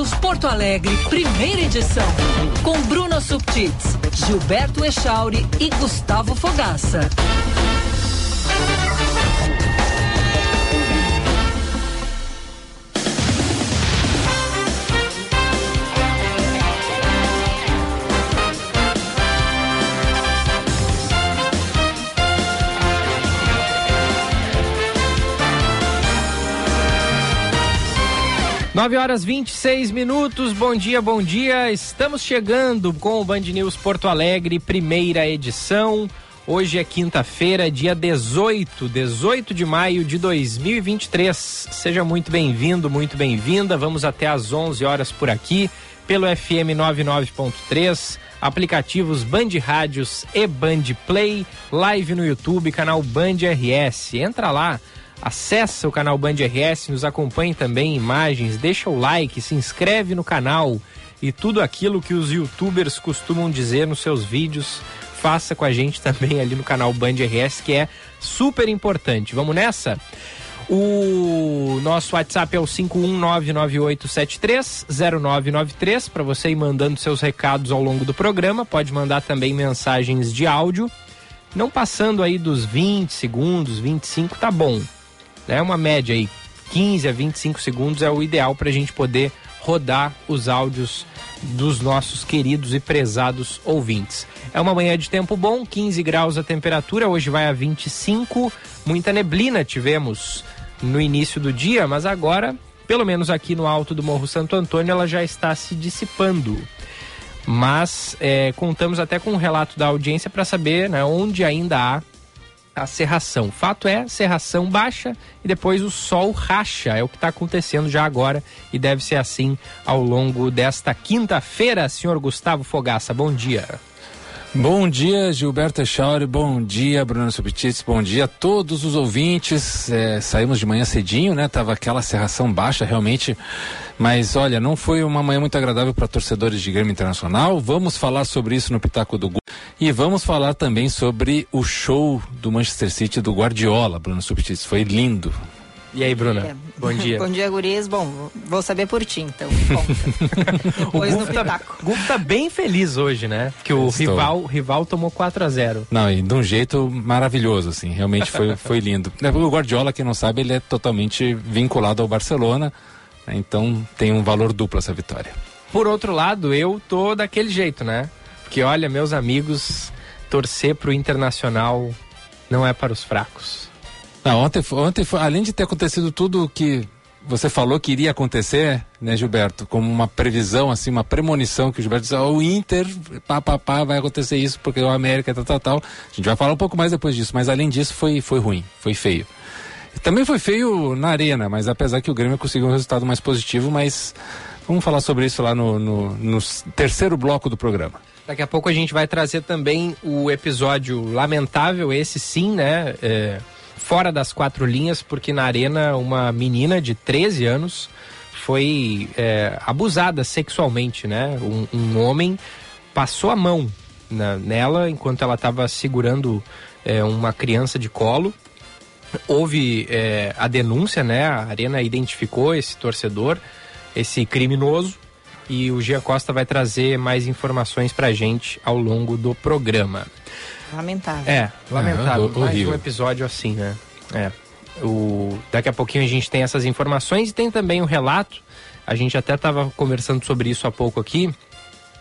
News Porto Alegre, primeira edição. Com Bruno Subtits, Gilberto Echauri e Gustavo Fogaça. 9 horas 26 minutos, bom dia, bom dia. Estamos chegando com o Band News Porto Alegre, primeira edição. Hoje é quinta-feira, dia 18, 18 de maio de 2023. Seja muito bem-vindo, muito bem-vinda. Vamos até às 11 horas por aqui, pelo FM 99.3, aplicativos Band Rádios e Band Play, live no YouTube, canal Band RS. Entra lá Acesse o canal Band RS, nos acompanhe também imagens, deixa o like, se inscreve no canal e tudo aquilo que os youtubers costumam dizer nos seus vídeos, faça com a gente também ali no canal Band RS, que é super importante. Vamos nessa? O nosso WhatsApp é o 51998730993 para você ir mandando seus recados ao longo do programa. Pode mandar também mensagens de áudio. Não passando aí dos 20 segundos, 25, tá bom né? Uma média aí, 15 a 25 segundos é o ideal para a gente poder rodar os áudios dos nossos queridos e prezados ouvintes. É uma manhã de tempo bom, 15 graus a temperatura, hoje vai a 25, muita neblina tivemos no início do dia, mas agora, pelo menos aqui no alto do Morro Santo Antônio, ela já está se dissipando. Mas é, contamos até com um relato da audiência para saber né, onde ainda há a serração. Fato é, serração baixa e depois o sol racha. É o que está acontecendo já agora e deve ser assim ao longo desta quinta-feira. Senhor Gustavo Fogaça, bom dia. Bom dia, Gilberto Echauri, bom dia, Bruno Subtits, bom dia a todos os ouvintes. É, saímos de manhã cedinho, né? Tava aquela serração baixa realmente, mas olha, não foi uma manhã muito agradável para torcedores de Grêmio Internacional. Vamos falar sobre isso no Pitaco do Gu e vamos falar também sobre o show do Manchester City do Guardiola, Bruno Subtits. Foi lindo. E aí, Bruna? É. Bom dia. Bom dia, guris. Bom, vou saber por ti, então. o Gufo tá, tá bem feliz hoje, né? Que o rival, rival tomou 4 a 0 Não, e de um jeito maravilhoso, assim. Realmente foi, foi lindo. O Guardiola, quem não sabe, ele é totalmente vinculado ao Barcelona. Né? Então tem um valor duplo essa vitória. Por outro lado, eu tô daquele jeito, né? Porque olha, meus amigos, torcer pro Internacional não é para os fracos. Não, ontem, ontem foi, além de ter acontecido tudo o que você falou que iria acontecer, né, Gilberto? Como uma previsão, assim, uma premonição que o Gilberto disse, oh, o Inter, pá, pá, pá, vai acontecer isso, porque o América, tal, tal, tal. A gente vai falar um pouco mais depois disso, mas além disso foi, foi ruim, foi feio. Também foi feio na arena, mas apesar que o Grêmio conseguiu um resultado mais positivo, mas vamos falar sobre isso lá no, no, no terceiro bloco do programa. Daqui a pouco a gente vai trazer também o episódio lamentável, esse sim, né? É fora das quatro linhas, porque na arena uma menina de 13 anos foi é, abusada sexualmente, né? Um, um, homem passou a mão na, nela enquanto ela estava segurando é, uma criança de colo. Houve é, a denúncia, né? A arena identificou esse torcedor, esse criminoso, e o Gia Costa vai trazer mais informações pra gente ao longo do programa. Lamentável. É, lamentável. É, mais um episódio assim, né? É. O, daqui a pouquinho a gente tem essas informações e tem também um relato. A gente até estava conversando sobre isso há pouco aqui,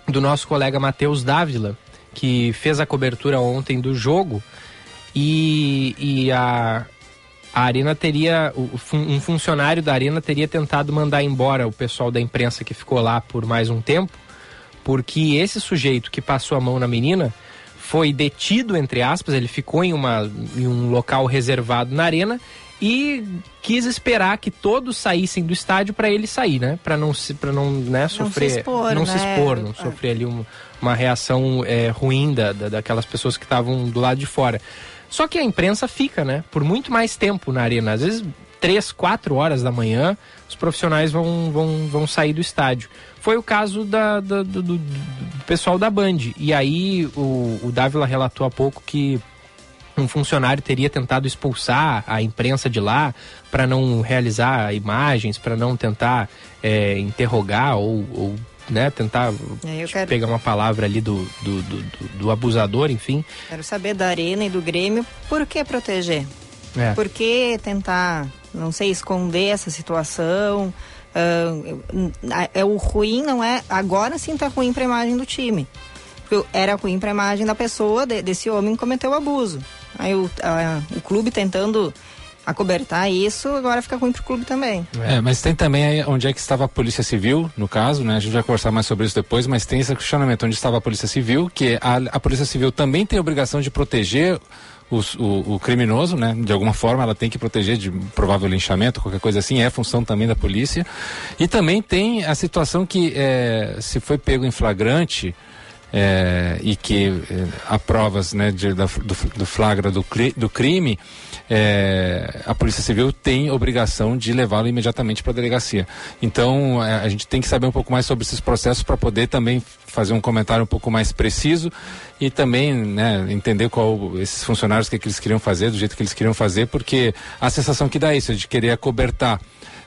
do nosso colega Matheus Dávila, que fez a cobertura ontem do jogo e, e a, a Arena teria, um funcionário da Arena teria tentado mandar embora o pessoal da imprensa que ficou lá por mais um tempo, porque esse sujeito que passou a mão na menina foi detido, entre aspas, ele ficou em, uma, em um local reservado na arena e quis esperar que todos saíssem do estádio para ele sair, né? Para não se para não, né, sofrer, não se expor, não, né? se expor, não é. sofrer ali uma, uma reação é, ruim da, da, daquelas pessoas que estavam do lado de fora. Só que a imprensa fica, né? Por muito mais tempo na arena, às vezes três, quatro horas da manhã, os profissionais vão, vão, vão sair do estádio. Foi o caso da, da do, do, pessoal da Band. E aí o, o Dávila relatou há pouco que um funcionário teria tentado expulsar a imprensa de lá para não realizar imagens, para não tentar é, interrogar ou, ou né, tentar é, quero... pegar uma palavra ali do, do, do, do, abusador, enfim. Quero saber da Arena e do Grêmio por que proteger? É. Por que tentar, não sei, esconder essa situação? Uh, é o ruim, não é? Agora sim tá ruim para a imagem do time. Era ruim para a imagem da pessoa, de, desse homem que cometeu o abuso. Aí o, o clube tentando acobertar isso, agora fica ruim pro clube também. É, mas tem também onde é que estava a Polícia Civil, no caso, né? A gente vai conversar mais sobre isso depois, mas tem esse questionamento onde estava a Polícia Civil, que a, a Polícia Civil também tem a obrigação de proteger o, o, criminoso, né? De alguma forma ela tem que proteger de provável linchamento, qualquer coisa assim, é função também da polícia. E também tem a situação que é, se foi pego em flagrante, é, e que é, há provas né, de, da, do, do, flagra do, do crime, é, a Polícia Civil tem obrigação de levá-lo imediatamente para a delegacia. Então, é, a gente tem que saber um pouco mais sobre esses processos para poder também fazer um comentário um pouco mais preciso e também né, entender qual esses funcionários que, que eles queriam fazer, do jeito que eles queriam fazer, porque a sensação que dá isso, de querer acobertar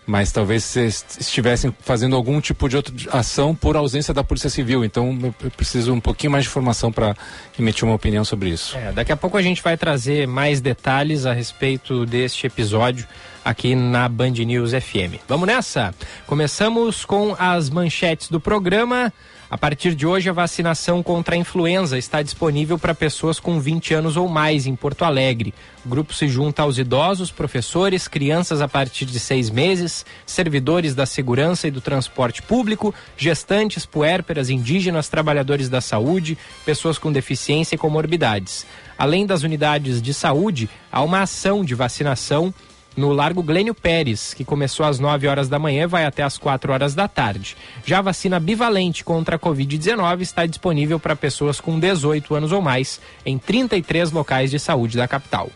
mas talvez vocês estivessem fazendo algum tipo de outra ação por ausência da Polícia Civil. Então eu preciso um pouquinho mais de informação para emitir uma opinião sobre isso. É, daqui a pouco a gente vai trazer mais detalhes a respeito deste episódio aqui na Band News FM. Vamos nessa? Começamos com as manchetes do programa. A partir de hoje, a vacinação contra a influenza está disponível para pessoas com 20 anos ou mais em Porto Alegre. O grupo se junta aos idosos, professores, crianças a partir de seis meses, servidores da segurança e do transporte público, gestantes, puérperas, indígenas, trabalhadores da saúde, pessoas com deficiência e comorbidades. Além das unidades de saúde, há uma ação de vacinação no Largo Glênio Pérez, que começou às 9 horas da manhã e vai até às 4 horas da tarde. Já a vacina bivalente contra a Covid-19 está disponível para pessoas com 18 anos ou mais em 33 locais de saúde da capital.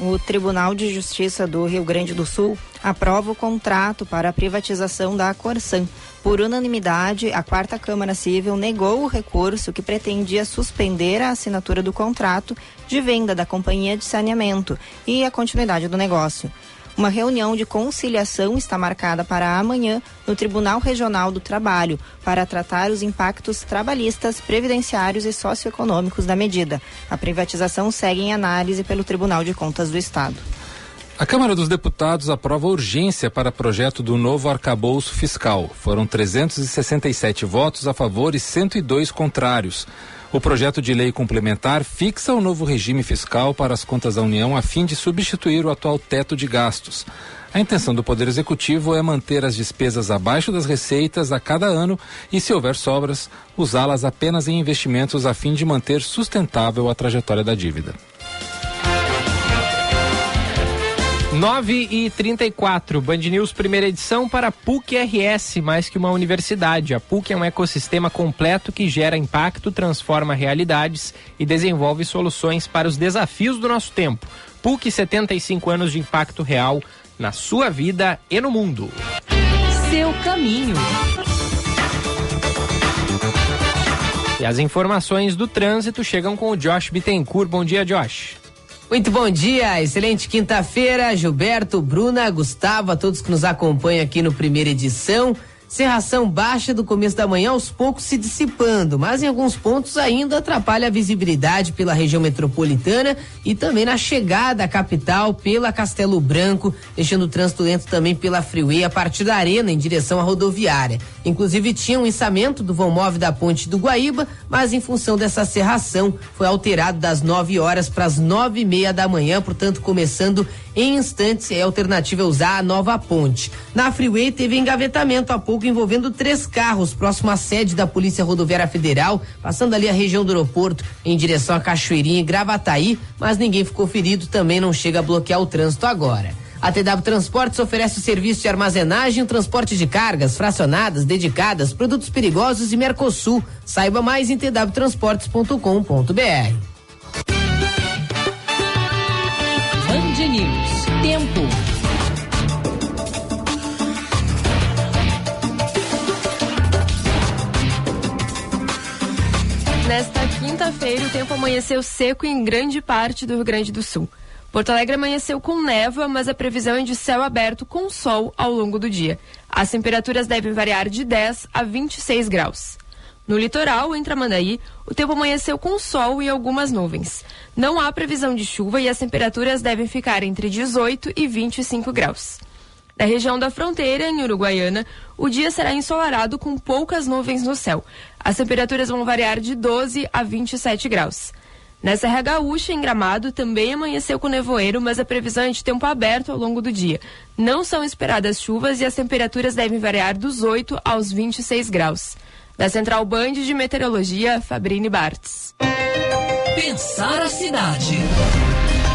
O Tribunal de Justiça do Rio Grande do Sul aprova o contrato para a privatização da Corsan. Por unanimidade, a quarta Câmara Civil negou o recurso que pretendia suspender a assinatura do contrato de venda da companhia de saneamento e a continuidade do negócio. Uma reunião de conciliação está marcada para amanhã no Tribunal Regional do Trabalho para tratar os impactos trabalhistas, previdenciários e socioeconômicos da medida. A privatização segue em análise pelo Tribunal de Contas do Estado. A Câmara dos Deputados aprova urgência para projeto do novo arcabouço fiscal. Foram 367 votos a favor e 102 contrários. O projeto de lei complementar fixa o novo regime fiscal para as contas da União a fim de substituir o atual teto de gastos. A intenção do Poder Executivo é manter as despesas abaixo das receitas a cada ano e, se houver sobras, usá-las apenas em investimentos a fim de manter sustentável a trajetória da dívida. 9 e 34 Band News, primeira edição para PUC RS, mais que uma universidade. A PUC é um ecossistema completo que gera impacto, transforma realidades e desenvolve soluções para os desafios do nosso tempo. PUC, 75 anos de impacto real na sua vida e no mundo. Seu caminho. E as informações do trânsito chegam com o Josh Bittencourt. Bom dia, Josh. Muito bom dia, excelente quinta-feira, Gilberto, Bruna, Gustavo, a todos que nos acompanham aqui no primeira edição. Cerração baixa do começo da manhã, aos poucos se dissipando, mas em alguns pontos ainda atrapalha a visibilidade pela região metropolitana e também na chegada à capital pela Castelo Branco, deixando o trânsito lento também pela Freeway a partir da Arena em direção à rodoviária. Inclusive tinha um içamento do vão móvel da ponte do Guaíba, mas em função dessa cerração foi alterado das 9 horas para as nove e meia da manhã, portanto começando em instantes é alternativa usar a nova ponte. Na Freeway teve engavetamento há pouco envolvendo três carros próximo à sede da Polícia Rodoviária Federal, passando ali a região do aeroporto em direção a Cachoeirinha e Gravataí, mas ninguém ficou ferido, também não chega a bloquear o trânsito agora. A TW Transportes oferece o serviço de armazenagem e transporte de cargas fracionadas, dedicadas, produtos perigosos e Mercosul. Saiba mais em twtransportes.com.br. News. Tempo. Nesta quinta quinta-feira, o tempo amanheceu seco em grande parte do Rio Grande do Sul. Porto Alegre amanheceu com névoa, mas a previsão é de céu aberto com sol ao longo do dia. As temperaturas devem variar de 10 a 26 graus. No litoral, em Tramandaí, o tempo amanheceu com sol e algumas nuvens. Não há previsão de chuva e as temperaturas devem ficar entre 18 e 25 graus. Na região da fronteira, em Uruguaiana, o dia será ensolarado com poucas nuvens no céu. As temperaturas vão variar de 12 a 27 graus. Na Serra Gaúcha, em Gramado, também amanheceu com nevoeiro, mas a previsão é de tempo aberto ao longo do dia. Não são esperadas chuvas e as temperaturas devem variar dos 8 aos 26 graus. Da Central Band de Meteorologia, Fabrini Bartz. Pensar a cidade.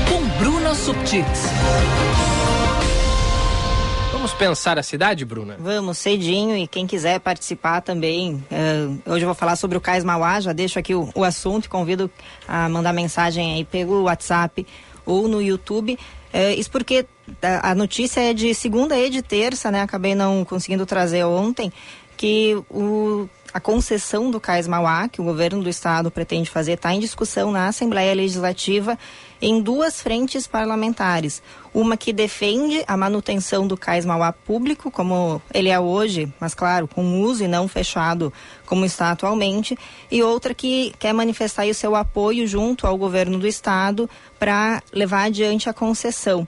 Com Bruna Subtits. Vamos pensar a cidade, Bruna? Vamos, cedinho, e quem quiser participar também. Uh, hoje eu vou falar sobre o Cais Mauá, já deixo aqui o, o assunto e convido a mandar mensagem aí pelo WhatsApp ou no YouTube. Uh, isso porque a, a, notícia é de segunda e de terça, né? Acabei não conseguindo trazer ontem, que o a concessão do Cais Mauá, que o governo do estado pretende fazer, está em discussão na Assembleia Legislativa em duas frentes parlamentares. Uma que defende a manutenção do Cais Mauá público, como ele é hoje, mas claro, com uso e não fechado como está atualmente, e outra que quer manifestar o seu apoio junto ao governo do estado para levar adiante a concessão.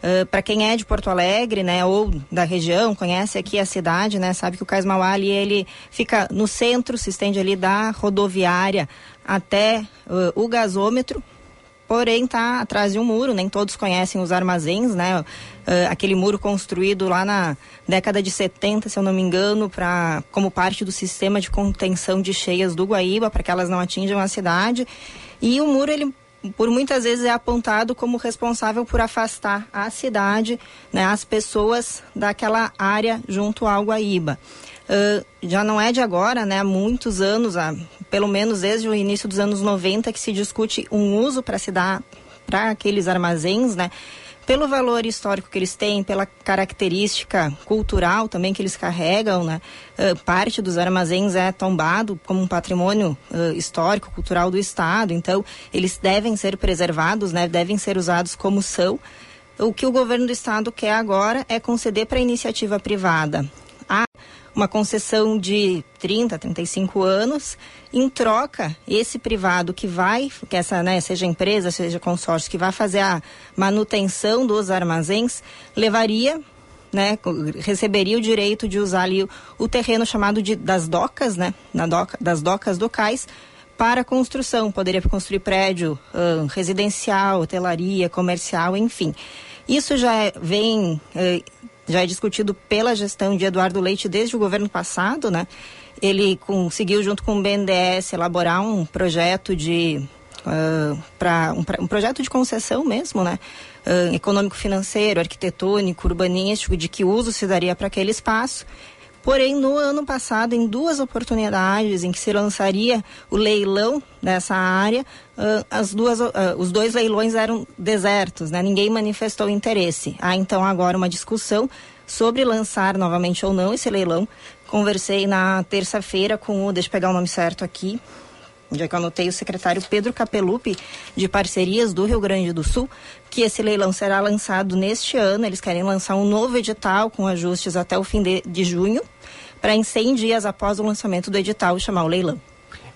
Uh, para quem é de Porto Alegre, né, ou da região, conhece aqui a cidade, né, sabe que o Cais Mauá ali, ele fica no centro, se estende ali da rodoviária até uh, o gasômetro, porém está atrás de um muro, nem todos conhecem os armazéns, né, uh, aquele muro construído lá na década de 70, se eu não me engano, pra, como parte do sistema de contenção de cheias do Guaíba, para que elas não atinjam a cidade, e o muro ele por muitas vezes é apontado como responsável por afastar a cidade, né, as pessoas daquela área junto ao Guaíba. Uh, já não é de agora, né, há muitos anos, há, pelo menos desde o início dos anos 90, que se discute um uso para se dar para aqueles armazéns, né, pelo valor histórico que eles têm, pela característica cultural também que eles carregam, né? Uh, parte dos armazéns é tombado como um patrimônio uh, histórico, cultural do Estado, então eles devem ser preservados, né? Devem ser usados como são. O que o governo do Estado quer agora é conceder para a iniciativa privada a uma concessão de 30, 35 anos, em troca, esse privado que vai, que essa, né, seja empresa, seja consórcio, que vai fazer a manutenção dos armazéns, levaria né, receberia o direito de usar ali o, o terreno chamado de das docas, né, doca, das docas do cais, para construção. Poderia construir prédio uh, residencial, hotelaria, comercial, enfim. Isso já é, vem uh, já é discutido pela gestão de Eduardo Leite desde o governo passado, né? Ele conseguiu, junto com o BNDES, elaborar um projeto de uh, para um, um, projeto de concessão mesmo, né? Uh, econômico-financeiro, arquitetônico, urbanístico, de que uso se daria para aquele espaço. Porém, no ano passado, em duas oportunidades em que se lançaria o leilão dessa área, uh, as duas, uh, os dois leilões eram desertos, né? ninguém manifestou interesse. Há então agora uma discussão sobre lançar novamente ou não esse leilão. Conversei na terça-feira com o, deixa eu pegar o nome certo aqui, já que eu anotei o secretário Pedro Capelupi, de parcerias do Rio Grande do Sul, que esse leilão será lançado neste ano. Eles querem lançar um novo edital com ajustes até o fim de, de junho, para em 100 dias após o lançamento do edital chamar o leilão.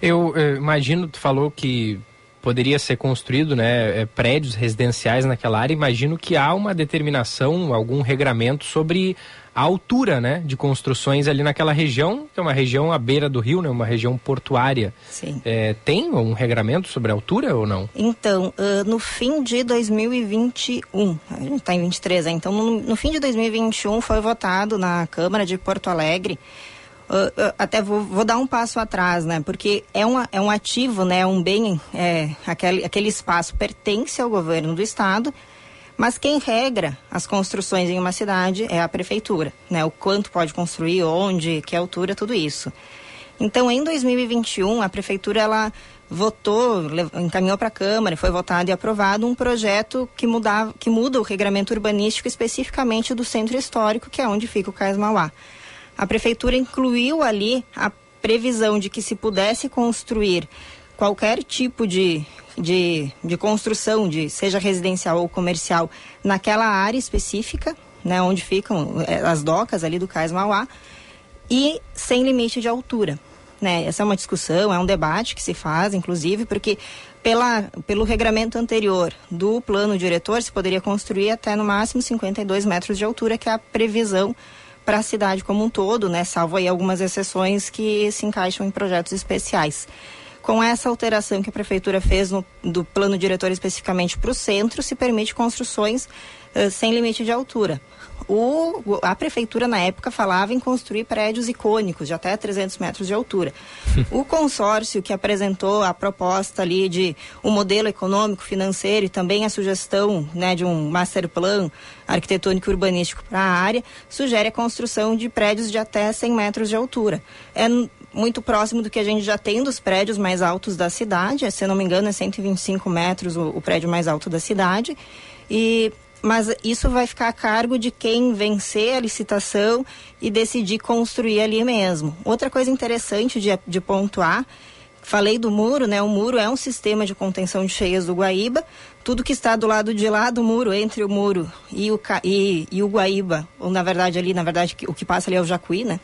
Eu, eu imagino, tu falou que poderia ser construído né, é, prédios residenciais naquela área. Imagino que há uma determinação, algum regramento sobre a altura né, de construções ali naquela região, que é uma região à beira do rio, né, uma região portuária. Sim. É, tem um regramento sobre a altura ou não? Então, uh, no fim de 2021, a gente está em 23, né? então no, no fim de 2021 foi votado na Câmara de Porto Alegre Uh, uh, até vou, vou, dar um passo atrás, né? Porque é, uma, é um ativo, né? Um bem, é, aquele, aquele espaço pertence ao governo do estado mas quem regra as construções em uma cidade é a prefeitura, né? O quanto pode construir, onde, que altura, tudo isso. Então, em 2021, a prefeitura ela votou, encaminhou para a Câmara, foi votado e aprovado um projeto que, mudava, que muda o regramento urbanístico especificamente do centro histórico, que é onde fica o Cais Mauá. A prefeitura incluiu ali a previsão de que se pudesse construir qualquer tipo de, de, de construção, de seja residencial ou comercial, naquela área específica, né, onde ficam eh, as docas ali do Cais Mauá, e sem limite de altura. Né? Essa é uma discussão, é um debate que se faz, inclusive, porque pela, pelo regramento anterior do plano diretor, se poderia construir até no máximo 52 metros de altura, que é a previsão para a cidade como um todo, né? salvo aí algumas exceções que se encaixam em projetos especiais. Com essa alteração que a prefeitura fez no, do plano diretor especificamente para o centro, se permite construções uh, sem limite de altura. O, a prefeitura, na época, falava em construir prédios icônicos de até 300 metros de altura. o consórcio que apresentou a proposta ali de um modelo econômico, financeiro e também a sugestão né, de um master plan arquitetônico e urbanístico para a área, sugere a construção de prédios de até 100 metros de altura. É muito próximo do que a gente já tem dos prédios mais altos da cidade, se não me engano é 125 metros o, o prédio mais alto da cidade. E mas isso vai ficar a cargo de quem vencer a licitação e decidir construir ali mesmo. Outra coisa interessante de, de pontuar Falei do muro, né? O muro é um sistema de contenção de cheias do Guaíba. Tudo que está do lado de lá do muro, entre o muro e o, e, e o Guaíba, ou na verdade ali, na verdade, o que passa ali é o Jacuí, né?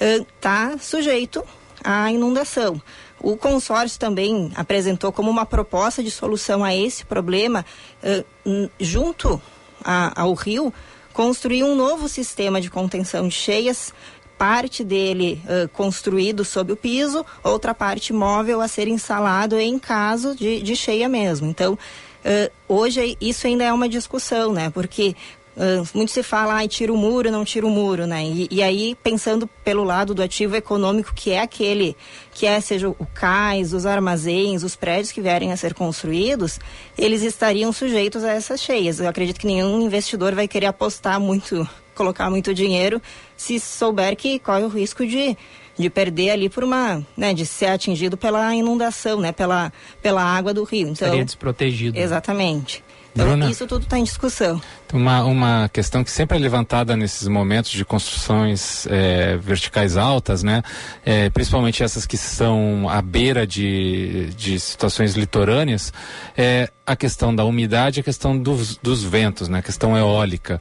Está sujeito à inundação. O consórcio também apresentou como uma proposta de solução a esse problema, uh, junto a, ao rio, construir um novo sistema de contenção de cheias, parte dele uh, construído sob o piso, outra parte móvel a ser instalado em caso de, de cheia mesmo. Então, uh, hoje isso ainda é uma discussão, né? Porque Uh, muito se fala, ai, tira o muro, não tira o muro, né? E, e, aí, pensando pelo lado do ativo econômico, que é aquele, que é, seja o cais, os armazéns, os prédios que vierem a ser construídos, eles estariam sujeitos a essas cheias. Eu acredito que nenhum investidor vai querer apostar muito, colocar muito dinheiro, se souber que corre o risco de, de perder ali por uma, né, de ser atingido pela inundação, né, pela, pela água do rio. Então, Estaria desprotegido. Exatamente. Então, Bruna, isso tudo está em discussão. Uma, uma questão que sempre é levantada nesses momentos de construções é, verticais altas, né? É, principalmente essas que são à beira de, de situações litorâneas, é a questão da umidade a questão dos, dos ventos, né? A questão eólica.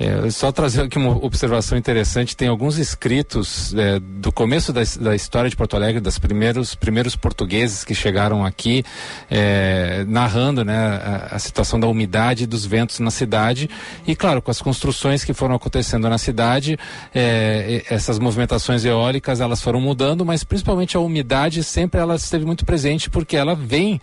É, só trazer aqui uma observação interessante, tem alguns escritos é, do começo da, da, história de Porto Alegre, dos primeiros, primeiros portugueses que chegaram aqui, é, narrando né, a, a, situação da umidade e dos ventos na cidade. E claro, com as construções que foram acontecendo na cidade, é, essas movimentações eólicas elas foram mudando, mas principalmente a umidade sempre ela esteve muito presente porque ela vem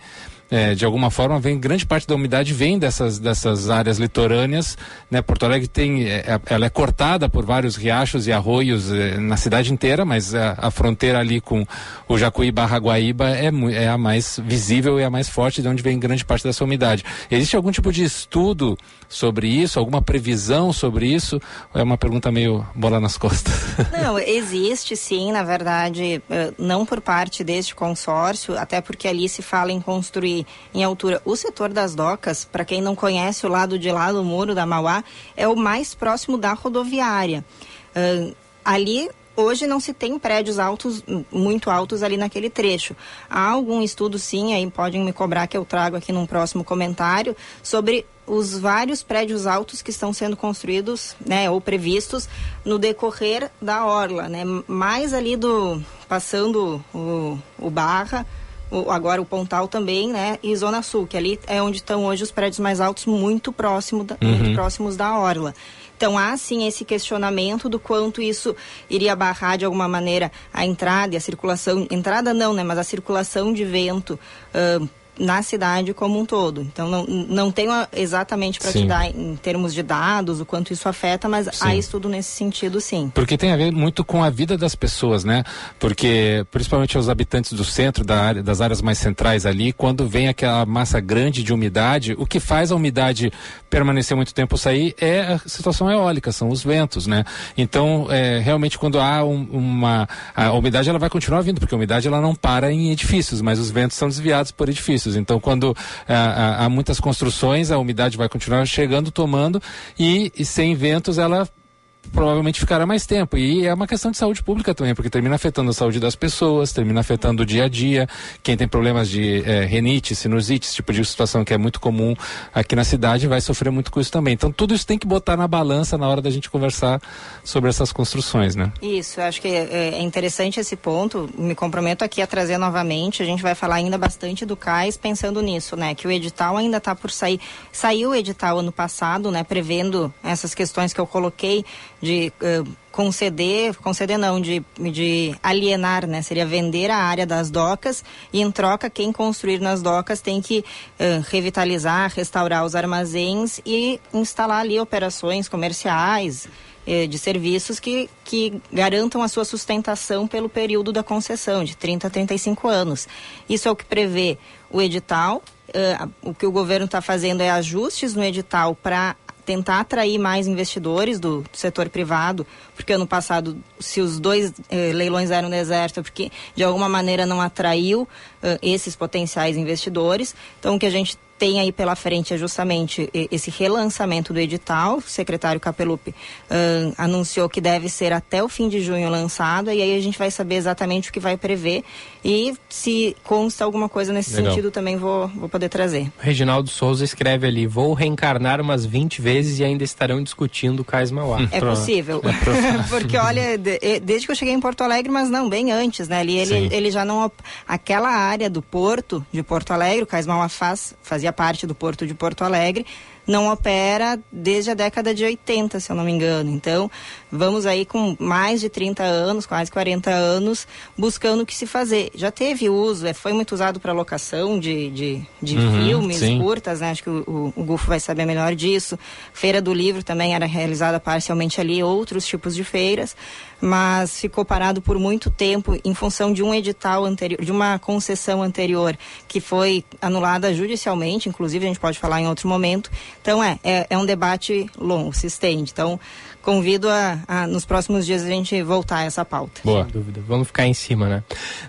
é, de alguma forma vem grande parte da umidade vem dessas dessas áreas litorâneas né? Porto Alegre tem é, é ela é cortada por vários riachos e arroios é, na cidade inteira mas a, a, fronteira ali com o Jacuí Barra Guaíba é, é a mais visível e a mais forte de onde vem grande parte dessa umidade. Existe algum tipo de estudo sobre isso alguma previsão sobre isso é uma pergunta meio bola nas costas não existe sim na verdade eh, não por parte deste consórcio até porque ali se fala em construir em altura. O setor das docas, para quem não conhece o lado de lá do muro da Mauá, é o mais próximo da rodoviária. Ali hoje não se tem prédios altos, muito altos ali naquele trecho. Há algum estudo, sim, aí podem me cobrar que eu trago aqui num próximo comentário, sobre os vários prédios altos que estão sendo construídos, né, ou previstos no decorrer da orla, né, mais ali do passando o, o Barra, o, agora o Pontal também, né? E Zona Sul, que ali é onde estão hoje os prédios mais altos, muito, próximo da, uhum. muito próximos da Orla. Então há sim esse questionamento do quanto isso iria barrar de alguma maneira a entrada e a circulação, entrada não, né? Mas a circulação de vento. Uh, na cidade como um todo. Então não, não tenho exatamente para te dar em termos de dados o quanto isso afeta, mas sim. há estudo nesse sentido sim. Porque tem a ver muito com a vida das pessoas, né? Porque principalmente os habitantes do centro, da área, das áreas mais centrais ali, quando vem aquela massa grande de umidade, o que faz a umidade permanecer muito tempo sair é a situação eólica, são os ventos, né? Então é, realmente quando há um, uma a umidade ela vai continuar vindo porque a umidade ela não para em edifícios, mas os ventos são desviados por edifícios. Então, quando ah, há muitas construções, a umidade vai continuar chegando, tomando, e, e sem ventos ela provavelmente ficará mais tempo. E é uma questão de saúde pública também, porque termina afetando a saúde das pessoas, termina afetando o dia a dia. Quem tem problemas de é, renite, sinusite, esse tipo de situação que é muito comum aqui na cidade, vai sofrer muito com isso também. Então tudo isso tem que botar na balança na hora da gente conversar sobre essas construções, né? Isso, eu acho que é, é interessante esse ponto. Me comprometo aqui a trazer novamente. A gente vai falar ainda bastante do CAIS pensando nisso, né? Que o edital ainda está por sair. Saiu o edital ano passado, né? Prevendo essas questões que eu coloquei de uh, conceder, conceder não, de, de alienar, né? Seria vender a área das docas e em troca quem construir nas docas tem que uh, revitalizar, restaurar os armazéns e instalar ali operações comerciais uh, de serviços que, que garantam a sua sustentação pelo período da concessão, de 30 a 35 anos. Isso é o que prevê o edital. O que o governo está fazendo é ajustes no edital para tentar atrair mais investidores do, do, setor privado, porque ano passado, se os dois eh, leilões eram desertos, porque de alguma maneira não atraiu eh, esses potenciais investidores. Então, o que a gente tem aí pela frente é justamente esse relançamento do edital. O secretário Capelupi uh, anunciou que deve ser até o fim de junho lançado, e aí a gente vai saber exatamente o que vai prever. E se consta alguma coisa nesse Legal. sentido, também vou, vou poder trazer. Reginaldo Souza escreve ali: vou reencarnar umas 20 vezes e ainda estarão discutindo o Cais Mauá. É possível. É Porque, olha, desde que eu cheguei em Porto Alegre, mas não, bem antes, né? Ali ele, ele já não. Aquela área do porto de Porto Alegre, o Cais Mauá faz, fazia fazia parte do Porto de Porto Alegre, não opera desde a década de 80, se eu não me engano. Então, vamos aí com mais de 30 anos, quase 40 anos, buscando o que se fazer. Já teve uso, é, foi muito usado para locação de, de, de uhum, filmes sim. curtas, né? acho que o, o, o Gufo vai saber melhor disso. Feira do Livro também era realizada parcialmente ali, outros tipos de feiras, mas ficou parado por muito tempo em função de um edital anterior, de uma concessão anterior que foi anulada judicialmente, inclusive a gente pode falar em outro momento. Então é, é, é um debate longo, se estende. Então convido a, a, nos próximos dias a gente voltar a essa pauta. Boa. Sem dúvida. Vamos ficar em cima, né?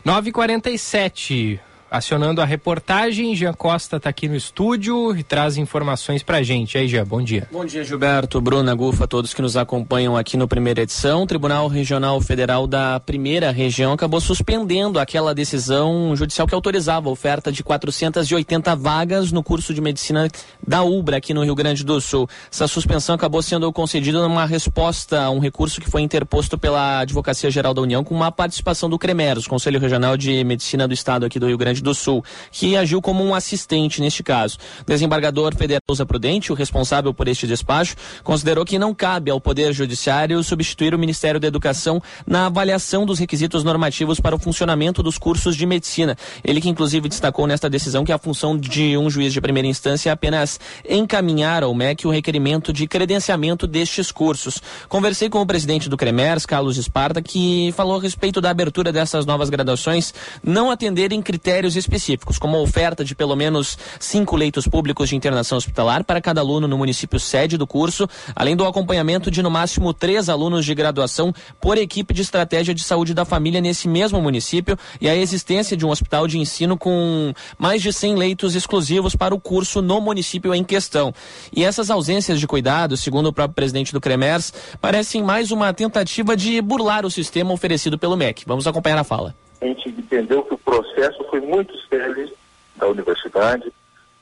9h47. Acionando a reportagem, Jean Costa está aqui no estúdio e traz informações para a gente. Aí, Jean, bom dia. Bom dia, Gilberto, Bruna, Gufa, todos que nos acompanham aqui no primeira edição. O Tribunal Regional Federal da Primeira Região acabou suspendendo aquela decisão judicial que autorizava a oferta de 480 vagas no curso de medicina da UBRA aqui no Rio Grande do Sul. Essa suspensão acabou sendo concedida numa resposta a um recurso que foi interposto pela Advocacia Geral da União com uma participação do CREMEROS, Conselho Regional de Medicina do Estado aqui do Rio Grande Grande do Sul, que agiu como um assistente neste caso. Desembargador Federosa Prudente, o responsável por este despacho, considerou que não cabe ao Poder Judiciário substituir o Ministério da Educação na avaliação dos requisitos normativos para o funcionamento dos cursos de medicina. Ele que inclusive destacou nesta decisão que a função de um juiz de primeira instância é apenas encaminhar ao MEC o requerimento de credenciamento destes cursos. Conversei com o presidente do CREMERS, Carlos Esparta, que falou a respeito da abertura dessas novas graduações não atenderem critérios critérios específicos, como a oferta de pelo menos cinco leitos públicos de internação hospitalar para cada aluno no município sede do curso, além do acompanhamento de no máximo três alunos de graduação por equipe de estratégia de saúde da família nesse mesmo município e a existência de um hospital de ensino com mais de 100 leitos exclusivos para o curso no município em questão. E essas ausências de cuidado, segundo o próprio presidente do CREMERS, parecem mais uma tentativa de burlar o sistema oferecido pelo MEC. Vamos acompanhar a fala a gente entendeu que o processo foi muito sério da universidade,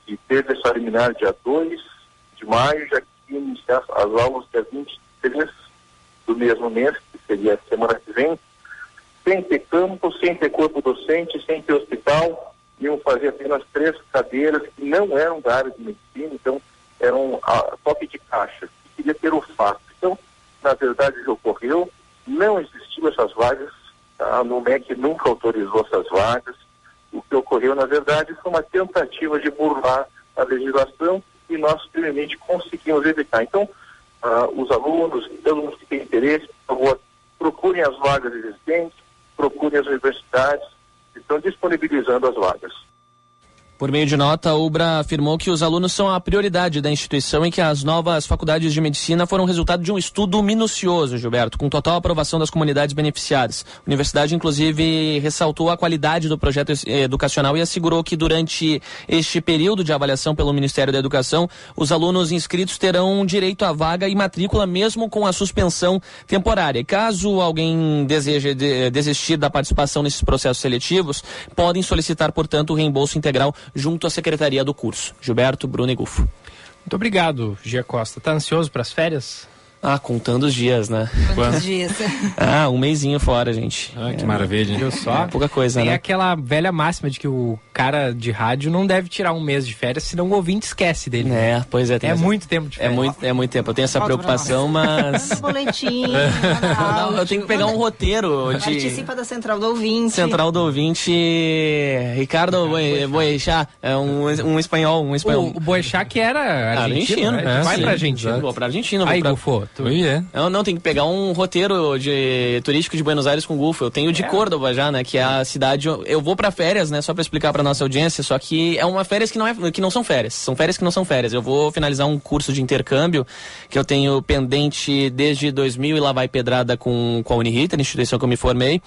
e teve essa liminar dia 2 de maio, já que iniciar as aulas dia 23 do mesmo mês, que seria a semana que vem, sem ter campo, sem ter corpo docente, sem ter hospital, iam fazer apenas três cadeiras que não eram da área de medicina, então eram a top de caixa, que queria ter o fato. Então, na verdade, já ocorreu, não existiu essas vagas, a NUMEC nunca autorizou essas vagas. O que ocorreu, na verdade, foi uma tentativa de burlar a legislação e nós, primeiramente, conseguimos evitar. Então, uh, os alunos, todo mundo que tem interesse, por favor, procurem as vagas existentes, procurem as universidades, estão disponibilizando as vagas. Por meio de nota, a UBRA afirmou que os alunos são a prioridade da instituição e que as novas faculdades de medicina foram resultado de um estudo minucioso, Gilberto, com total aprovação das comunidades beneficiadas. A universidade, inclusive, ressaltou a qualidade do projeto educacional e assegurou que durante este período de avaliação pelo Ministério da Educação, os alunos inscritos terão direito à vaga e matrícula mesmo com a suspensão temporária. Caso alguém deseje desistir da participação nesses processos seletivos, podem solicitar, portanto, o reembolso integral junto à secretaria do curso. Gilberto, Bruno Gufo. Muito obrigado, Gia Costa. Tá ansioso para as férias? Ah, contando os dias, né? Quantos dias? Ah, um mêsinho fora, gente. Ah, que é, maravilha. Viu só? É pouca coisa, Tem né? aquela velha máxima de que o cara de rádio não deve tirar um mês de férias, senão o ouvinte esquece dele. É, pois é. é essa... muito tempo de férias. É muito, é muito tempo. Eu tenho essa preocupação, mas... boletim, não, eu tenho que pegar um roteiro de... Participa da Central do Ouvinte. Central do Ouvinte... Ricardo Boechat, é um, um espanhol, um espanhol. O, o Boechat que era argentino, argentino né? é, Vai sim, pra Argentina. Vou pra Argentina. Aí, pra... Gufo, tu... é. Não, não, tem que pegar um roteiro de turístico de Buenos Aires com Gufo. Eu tenho de é. Córdoba já, né? Que é a cidade. Eu vou para férias, né? Só para explicar para nossa audiência. Só que é uma férias que não, é, que não são férias. São férias que não são férias. Eu vou finalizar um curso de intercâmbio que eu tenho pendente desde 2000 e lá vai pedrada com, com a Uniriter, instituição que eu me formei.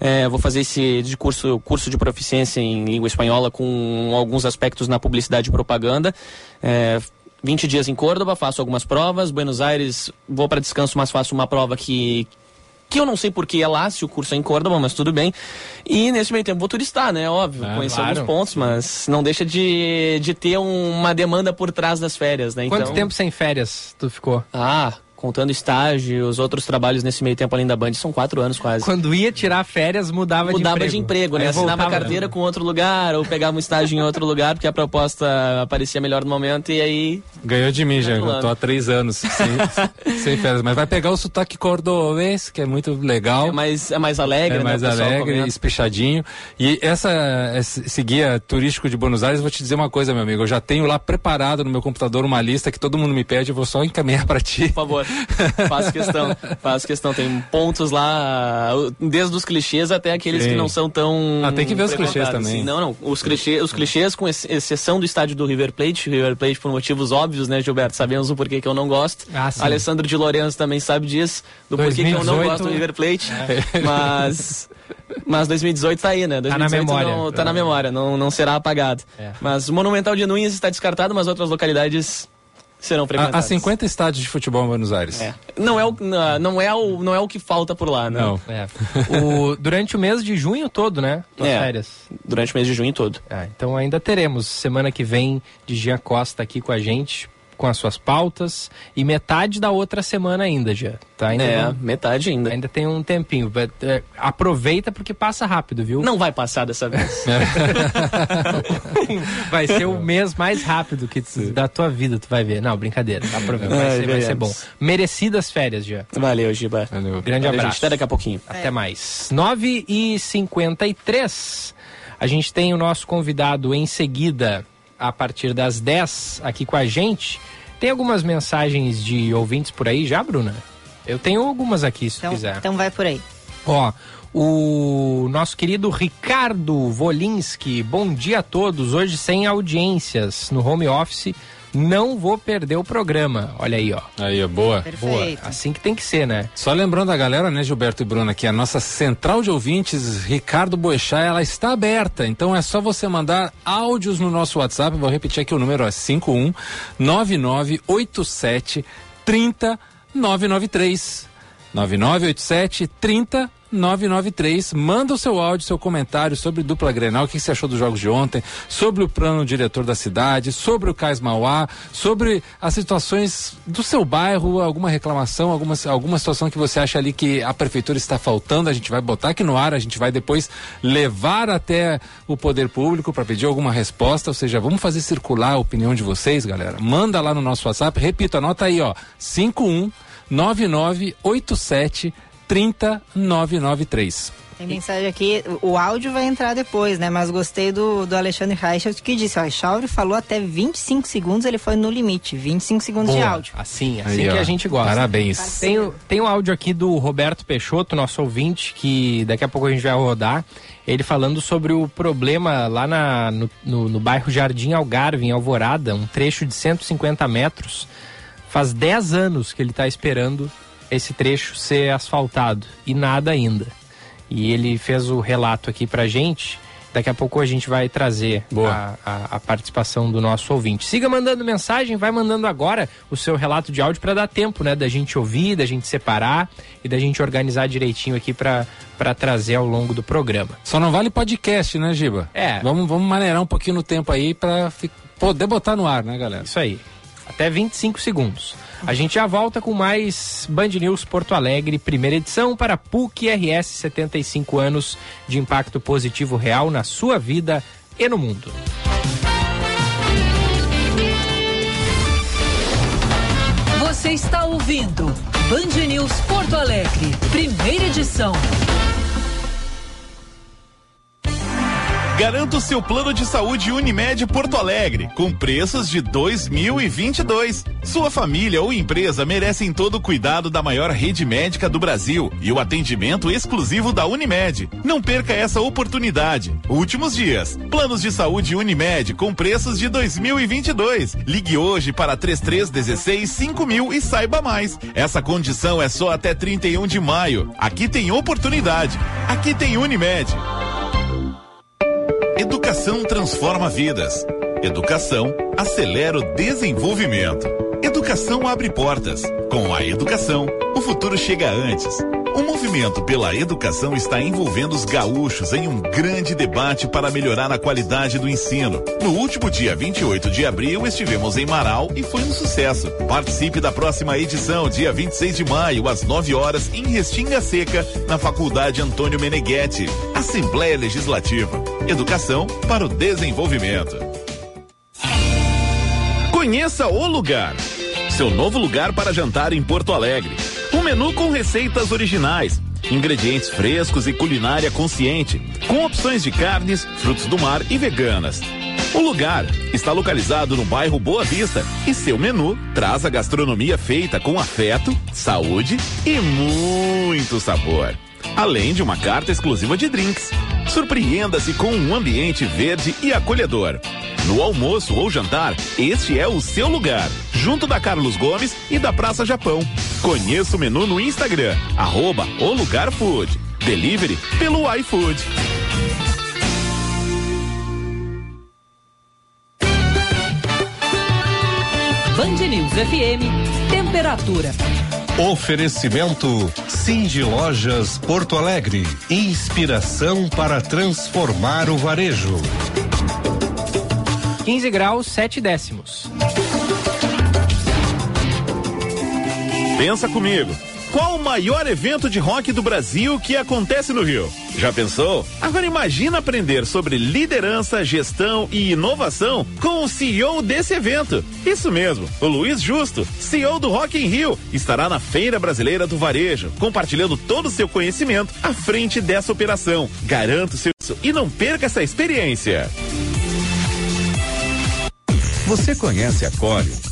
É, vou fazer esse de curso, curso de proficiência em língua espanhola com alguns aspectos na publicidade e propaganda. É, 20 dias em Córdoba, faço algumas provas. Buenos Aires, vou para descanso, mas faço uma prova que que eu não sei por que é lá, se o curso é em Córdoba, mas tudo bem. E nesse meio tempo vou turistar, né? Óbvio, é, conhecer claro. alguns pontos, mas não deixa de, de ter um, uma demanda por trás das férias, né? Quanto então... tempo sem férias tu ficou? Ah, contando estágio, os outros trabalhos nesse meio tempo além da Band, são quatro anos quase. Quando ia tirar férias, mudava, mudava de emprego. Mudava de emprego, né? Assinava carteira com outro lugar, ou pegava um estágio em outro lugar, porque a proposta aparecia melhor no momento, e aí... Ganhou de mim, já. Eu tô há três anos sem, sem férias. Mas vai pegar o sotaque cordobês, que é muito legal. É mais, é mais alegre, é né? mais alegre, espichadinho. E essa, esse guia turístico de Buenos Aires, vou te dizer uma coisa, meu amigo. Eu já tenho lá preparado no meu computador uma lista que todo mundo me pede, eu vou só encaminhar para ti. Por favor, faça questão. Faço questão. Tem pontos lá, desde os clichês até aqueles Sim. que não são tão. Ah, tem que ver os clichês também. Assim. Não, não. Os clichês, os clichês, com exceção do estádio do River Plate, River Plate por motivos óbvios, né, Gilberto? Sabemos o porquê que eu não gosto. Ah, Alessandro de Lourenço também sabe disso, do 2018, porquê que eu não gosto do River Plate. É. Mas. Mas 2018 tá aí, né? 2018 tá na memória. Não, tá na memória, não, não será apagado. É. Mas o Monumental de Nunes está descartado, mas outras localidades serão frequentadas. Há 50 estádios de futebol em Buenos Aires. É. Não, é o, não, é o, não é o que falta por lá, né? Não. É. O, durante o mês de junho todo, né? As é, férias. Durante o mês de junho todo. É, então ainda teremos semana que vem de Gia Costa aqui com a gente com as suas pautas e metade da outra semana ainda já. Tá? Ainda é, não, metade ainda. Ainda tem um tempinho. É, aproveita porque passa rápido, viu? Não vai passar dessa vez. vai ser o mês mais rápido que tu, da tua vida, tu vai ver. Não, brincadeira. Aproveita. Vai, ser, vai ser bom. Merecidas férias já. Valeu, Giba. Valeu. Grande Valeu, abraço. Gente, até daqui a pouquinho. Até é. mais. 9 e 53 A gente tem o nosso convidado em seguida a partir das 10 aqui com a gente. Tem algumas mensagens de ouvintes por aí já, Bruna? Eu tenho algumas aqui, se então, quiser. Então vai por aí. Ó, o nosso querido Ricardo Volinski, bom dia a todos. Hoje sem audiências no home office não vou perder o programa. Olha aí, ó. Aí, ó, boa. Perfeito. Boa. Assim que tem que ser, né? Só lembrando a galera, né, Gilberto e Bruna, que a nossa central de ouvintes, Ricardo Boechat, ela está aberta. Então é só você mandar áudios no nosso WhatsApp. Vou repetir aqui o número, é 51 9987 30993. 9987 30 993. Manda o seu áudio, seu comentário sobre dupla Grenal, o que você achou dos jogos de ontem, sobre o plano diretor da cidade, sobre o Cais Mauá, sobre as situações do seu bairro, alguma reclamação, alguma, alguma situação que você acha ali que a prefeitura está faltando, a gente vai botar aqui no ar, a gente vai depois levar até o poder público para pedir alguma resposta, ou seja, vamos fazer circular a opinião de vocês, galera. Manda lá no nosso WhatsApp, repito, anota aí, ó, 51 9987 30993. Tem mensagem aqui, o áudio vai entrar depois, né? Mas gostei do, do Alexandre Reichelt que disse, ó, Chauri falou até 25 segundos, ele foi no limite, 25 segundos Boa. de áudio. Assim, assim Aí, que ó, a gente gosta. Parabéns. Tem, tem um áudio aqui do Roberto Peixoto, nosso ouvinte, que daqui a pouco a gente vai rodar. Ele falando sobre o problema lá na, no, no, no bairro Jardim Algarve, em Alvorada, um trecho de 150 metros. Faz 10 anos que ele está esperando esse trecho ser asfaltado e nada ainda. E ele fez o relato aqui pra gente. Daqui a pouco a gente vai trazer a, a, a, participação do nosso ouvinte. Siga mandando mensagem, vai mandando agora o seu relato de áudio para dar tempo, né? Da gente ouvir, da gente separar e da gente organizar direitinho aqui para trazer ao longo do programa. Só não vale podcast, né, Giba? É. Vamos, vamos maneirar um pouquinho no tempo aí para poder botar no ar, né, galera? Isso aí. Até 25 segundos. A gente já volta com mais Band News Porto Alegre, primeira edição para PUC RS 75 anos de impacto positivo real na sua vida e no mundo. Você está ouvindo Band News Porto Alegre, primeira edição. Garanta o seu plano de saúde Unimed Porto Alegre, com preços de 2022. Sua família ou empresa merecem todo o cuidado da maior rede médica do Brasil e o atendimento exclusivo da Unimed. Não perca essa oportunidade. Últimos dias. Planos de saúde Unimed com preços de 2022. Ligue hoje para 3316 5000 e saiba mais. Essa condição é só até 31 de maio. Aqui tem oportunidade. Aqui tem Unimed. Educação transforma vidas. Educação acelera o desenvolvimento. Educação abre portas. Com a educação, o futuro chega antes. O movimento pela educação está envolvendo os gaúchos em um grande debate para melhorar a qualidade do ensino. No último dia 28 de abril, estivemos em Marau e foi um sucesso. Participe da próxima edição, dia 26 de maio, às 9 horas, em Restinga Seca, na Faculdade Antônio Meneghetti. Assembleia Legislativa. Educação para o desenvolvimento. Conheça o lugar. Seu novo lugar para jantar em Porto Alegre um menu com receitas originais, ingredientes frescos e culinária consciente, com opções de carnes, frutos do mar e veganas. O lugar está localizado no bairro Boa Vista e seu menu traz a gastronomia feita com afeto, saúde e muito sabor. Além de uma carta exclusiva de drinks. Surpreenda-se com um ambiente verde e acolhedor. No almoço ou jantar, este é o seu lugar, junto da Carlos Gomes e da Praça Japão. Conheça o menu no Instagram, arroba o Lugar Food. Delivery pelo iFood. Band News FM, temperatura. Oferecimento Cindy Lojas Porto Alegre. Inspiração para transformar o varejo. 15 graus, 7 décimos. Pensa comigo. Qual o maior evento de rock do Brasil que acontece no Rio? Já pensou? Agora imagina aprender sobre liderança, gestão e inovação com o CEO desse evento. Isso mesmo, o Luiz Justo, CEO do Rock in Rio, estará na Feira Brasileira do Varejo, compartilhando todo o seu conhecimento à frente dessa operação. Garanto seu e não perca essa experiência. Você conhece a Cório?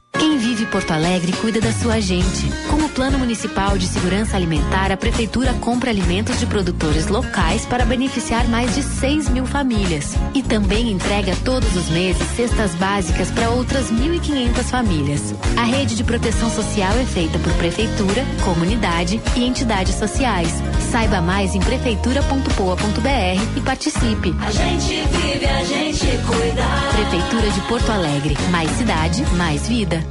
Vive Porto Alegre cuida da sua gente. Com o Plano Municipal de Segurança Alimentar, a Prefeitura compra alimentos de produtores locais para beneficiar mais de 6 mil famílias. E também entrega todos os meses cestas básicas para outras 1.500 famílias. A rede de proteção social é feita por Prefeitura, comunidade e entidades sociais. Saiba mais em prefeitura.poa.br e participe. A gente vive, a gente cuida. Prefeitura de Porto Alegre. Mais cidade, mais vida.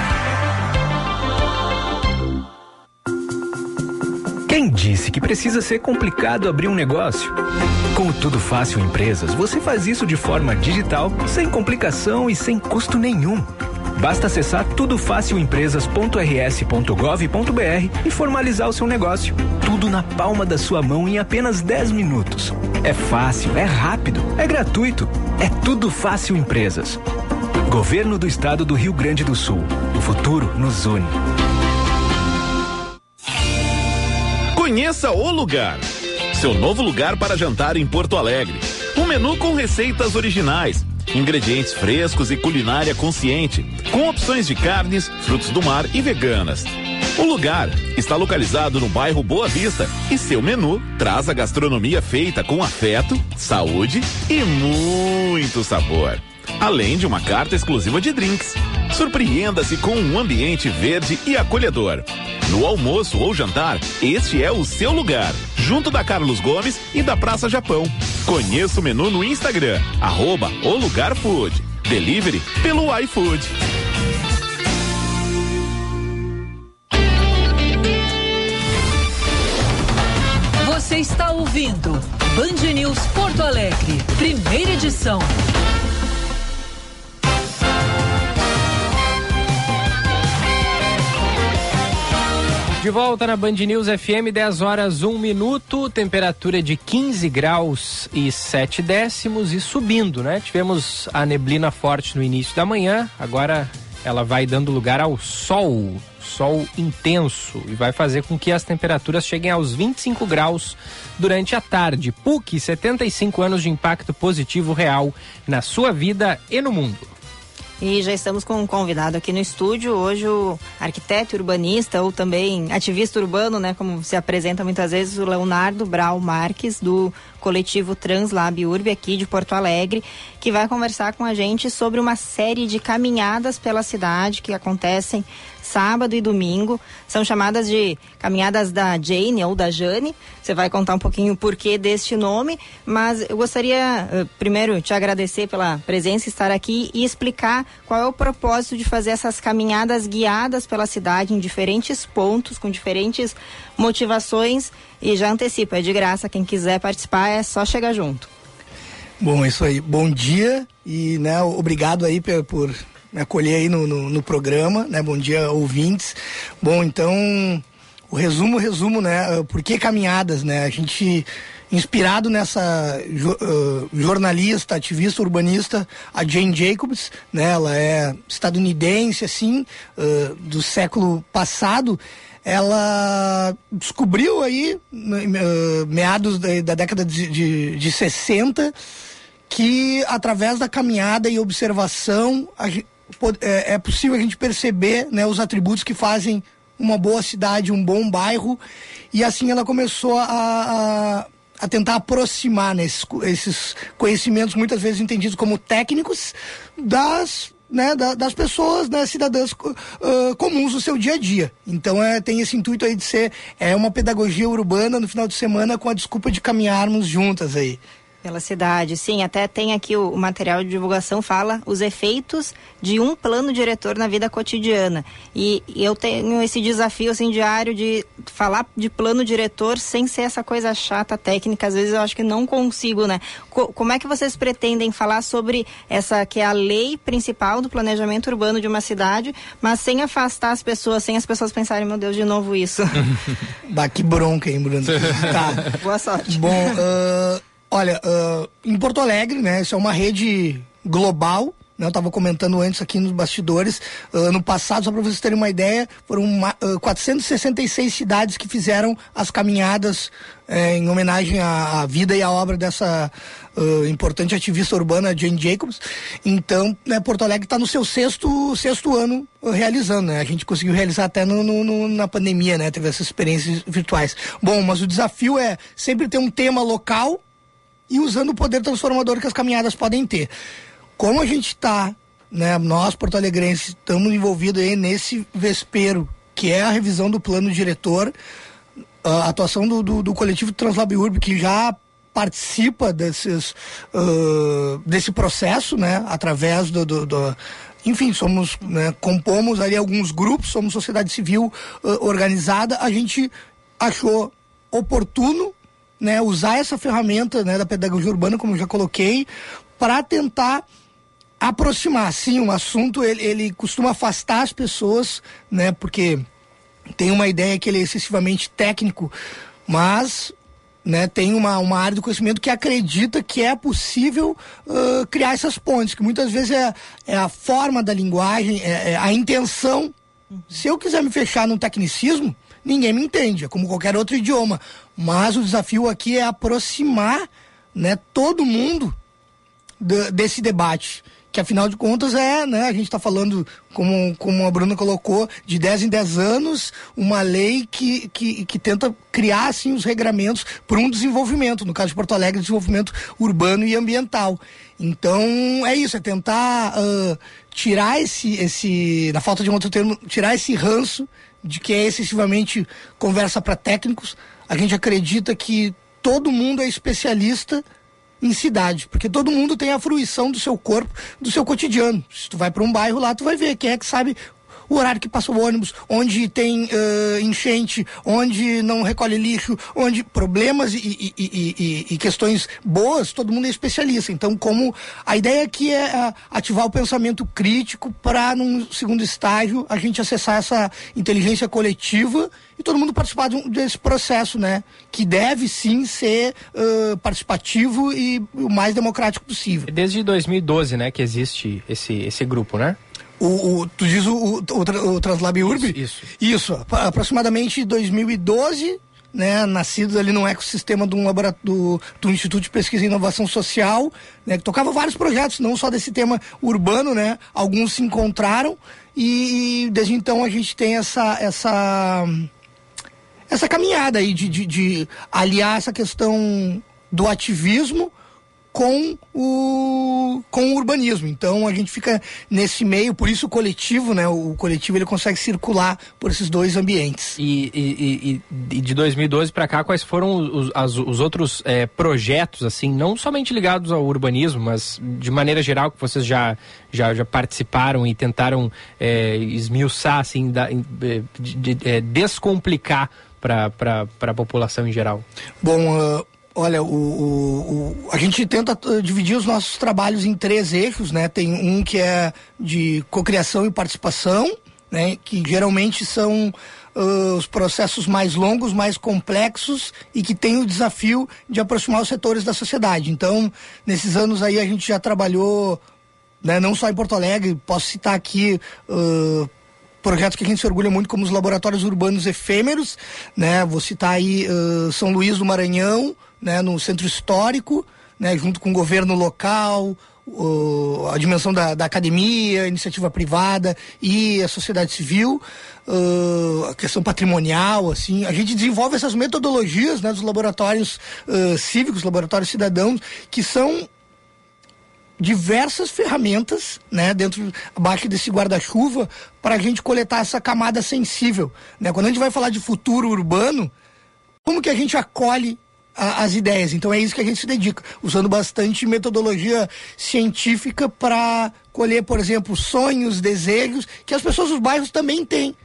Disse que precisa ser complicado abrir um negócio? Com o Tudo Fácil Empresas, você faz isso de forma digital, sem complicação e sem custo nenhum. Basta acessar tudofacilempresas.rs.gov.br e formalizar o seu negócio. Tudo na palma da sua mão em apenas 10 minutos. É fácil, é rápido, é gratuito. É Tudo Fácil Empresas. Governo do Estado do Rio Grande do Sul. O futuro nos une. Conheça o lugar. Seu novo lugar para jantar em Porto Alegre. Um menu com receitas originais, ingredientes frescos e culinária consciente, com opções de carnes, frutos do mar e veganas. O lugar está localizado no bairro Boa Vista e seu menu traz a gastronomia feita com afeto, saúde e muito sabor. Além de uma carta exclusiva de drinks. Surpreenda-se com um ambiente verde e acolhedor. No almoço ou jantar, este é o seu lugar, junto da Carlos Gomes e da Praça Japão. Conheça o menu no Instagram, arroba o Lugar Food. Delivery pelo iFood. Você está ouvindo Band News Porto Alegre, primeira edição. De volta na Band News FM, 10 horas 1 minuto, temperatura de 15 graus e 7 décimos e subindo, né? Tivemos a neblina forte no início da manhã, agora ela vai dando lugar ao sol, sol intenso, e vai fazer com que as temperaturas cheguem aos 25 graus durante a tarde. PUC, 75 anos de impacto positivo real na sua vida e no mundo. E já estamos com um convidado aqui no estúdio, hoje o arquiteto urbanista ou também ativista urbano, né, como se apresenta muitas vezes, o Leonardo Brau Marques, do coletivo Translab Urbe aqui de Porto Alegre, que vai conversar com a gente sobre uma série de caminhadas pela cidade que acontecem sábado e domingo. São chamadas de caminhadas da Jane ou da Jane. Você vai contar um pouquinho o porquê deste nome, mas eu gostaria uh, primeiro te agradecer pela presença, estar aqui e explicar qual é o propósito de fazer essas caminhadas guiadas pela cidade em diferentes pontos, com diferentes motivações. E já antecipo, é de graça. Quem quiser participar é só chegar junto. Bom, é isso aí. Bom dia e né, obrigado aí por, por me acolher aí no, no, no, programa, né? Bom dia, ouvintes. Bom, então, o resumo, resumo, né? Por que caminhadas, né? A gente, inspirado nessa uh, jornalista, ativista, urbanista, a Jane Jacobs, né? Ela é estadunidense, assim, uh, do século passado, ela descobriu aí, uh, meados da, da década de, de, de 60, que através da caminhada e observação a, é, é possível a gente perceber né, os atributos que fazem uma boa cidade, um bom bairro, e assim ela começou a, a, a tentar aproximar né, esses, esses, conhecimentos, muitas vezes entendidos como técnicos, das, né, da, das pessoas, né, cidadãs uh, comuns do seu dia a dia. Então é, tem esse intuito aí de ser é uma pedagogia urbana no final de semana com a desculpa de caminharmos juntas aí. Pela cidade, sim. Até tem aqui o, o, material de divulgação fala os efeitos de um plano diretor na vida cotidiana. E, e, eu tenho esse desafio assim diário de falar de plano diretor sem ser essa coisa chata técnica. Às vezes eu acho que não consigo, né? Co como é que vocês pretendem falar sobre essa que é a lei principal do planejamento urbano de uma cidade, mas sem afastar as pessoas, sem as pessoas pensarem, meu Deus, de novo isso. bah, que bronca, hein, Bruno? tá. Boa sorte. Bom, uh... Olha, uh, em Porto Alegre, né? Isso é uma rede global, né? Eu estava comentando antes aqui nos bastidores. Ano passado, só para vocês terem uma ideia, foram uma, uh, 466 cidades que fizeram as caminhadas eh, em homenagem à, à, vida e à obra dessa uh, importante ativista urbana Jane Jacobs. Então, né, Porto Alegre está no seu sexto, sexto ano realizando, né? A gente conseguiu realizar até no, no, no, na pandemia, né? Teve essas experiências virtuais. Bom, mas o desafio é sempre ter um tema local e usando o poder transformador que as caminhadas podem ter. Como a gente está, né, nós porto-alegrenses estamos envolvidos aí nesse vespeiro, que é a revisão do plano diretor, a atuação do, do, do coletivo Translab Urb, que já participa desses, uh, desse processo, né, através do, do, do enfim, somos, né, compomos ali alguns grupos, somos sociedade civil uh, organizada, a gente achou oportuno, né, usar essa ferramenta, né, da pedagogia urbana, como já coloquei, para tentar aproximar. Sim, um assunto ele, ele costuma afastar as pessoas, né? Porque tem uma ideia que ele é excessivamente técnico, mas né, tem uma, uma área do conhecimento que acredita que é possível uh, criar essas pontes, que muitas vezes é, é a forma da linguagem, é, é a intenção. Se eu quiser me fechar num tecnicismo, ninguém me entende, é como qualquer outro idioma. Mas o desafio aqui é aproximar né, todo mundo desse debate que afinal de contas é, né, a gente está falando, como, como a Bruna colocou, de 10 em 10 anos, uma lei que, que, que tenta criar assim, os regramentos para um desenvolvimento, no caso de Porto Alegre, desenvolvimento urbano e ambiental. Então é isso, é tentar uh, tirar esse, esse, na falta de um outro termo, tirar esse ranço de que é excessivamente conversa para técnicos. A gente acredita que todo mundo é especialista em cidade, porque todo mundo tem a fruição do seu corpo, do seu cotidiano. Se tu vai para um bairro lá, tu vai ver quem é que sabe o horário que passa o ônibus, onde tem uh, enchente, onde não recolhe lixo, onde problemas e, e, e, e, questões boas, todo mundo é especialista. Então, como a ideia aqui é ativar o pensamento crítico para, num segundo estágio, a gente acessar essa inteligência coletiva e todo mundo participar de desse processo, né? Que deve sim ser uh, participativo e o mais democrático possível. Desde 2012, né, que existe esse, esse grupo, né? O, o, tu diz o, o, o, Translab Urb? Isso. Isso, isso aproximadamente 2012, né, nascidos ali no ecossistema do, do, do Instituto de Pesquisa e Inovação Social, né, que tocava vários projetos, não só desse tema urbano, né, alguns se encontraram e, e desde então a gente tem essa, essa, essa caminhada aí de, de, de aliar essa questão do ativismo com o, com o urbanismo. Então a gente fica nesse meio, por isso o coletivo, né? O coletivo ele consegue circular por esses dois ambientes. E, e, e, e de 2012 para cá, quais foram os, as, os outros é, projetos, assim, não somente ligados ao urbanismo, mas de maneira geral que vocês já, já, já participaram e tentaram é, esmiuçar, assim, da, de, de, de, é, descomplicar para a população em geral? Bom, uh, Olha, o, o, o, a gente tenta uh, dividir os nossos trabalhos em três eixos, né? Tem um que é de cocriação e participação, né? Que geralmente são uh, os processos mais longos, mais complexos e que tem o desafio de aproximar os setores da sociedade. Então, nesses anos aí a gente já trabalhou, né? Não só em Porto Alegre, posso citar aqui uh, projetos que a gente se orgulha muito como os laboratórios urbanos efêmeros, né? Vou citar aí uh, São Luís do Maranhão, né, no centro histórico, né, junto com o governo local, uh, a dimensão da, da, academia, iniciativa privada e a sociedade civil, uh, a questão patrimonial, assim, a gente desenvolve essas metodologias, né, dos laboratórios uh, cívicos, laboratórios cidadãos, que são diversas ferramentas, né, dentro abaixo desse guarda-chuva para a gente coletar essa camada sensível, né? Quando a gente vai falar de futuro urbano, como que a gente acolhe a, as ideias. Então é isso que a gente se dedica, usando bastante metodologia científica para colher, por exemplo, sonhos, desejos que as pessoas dos bairros também têm.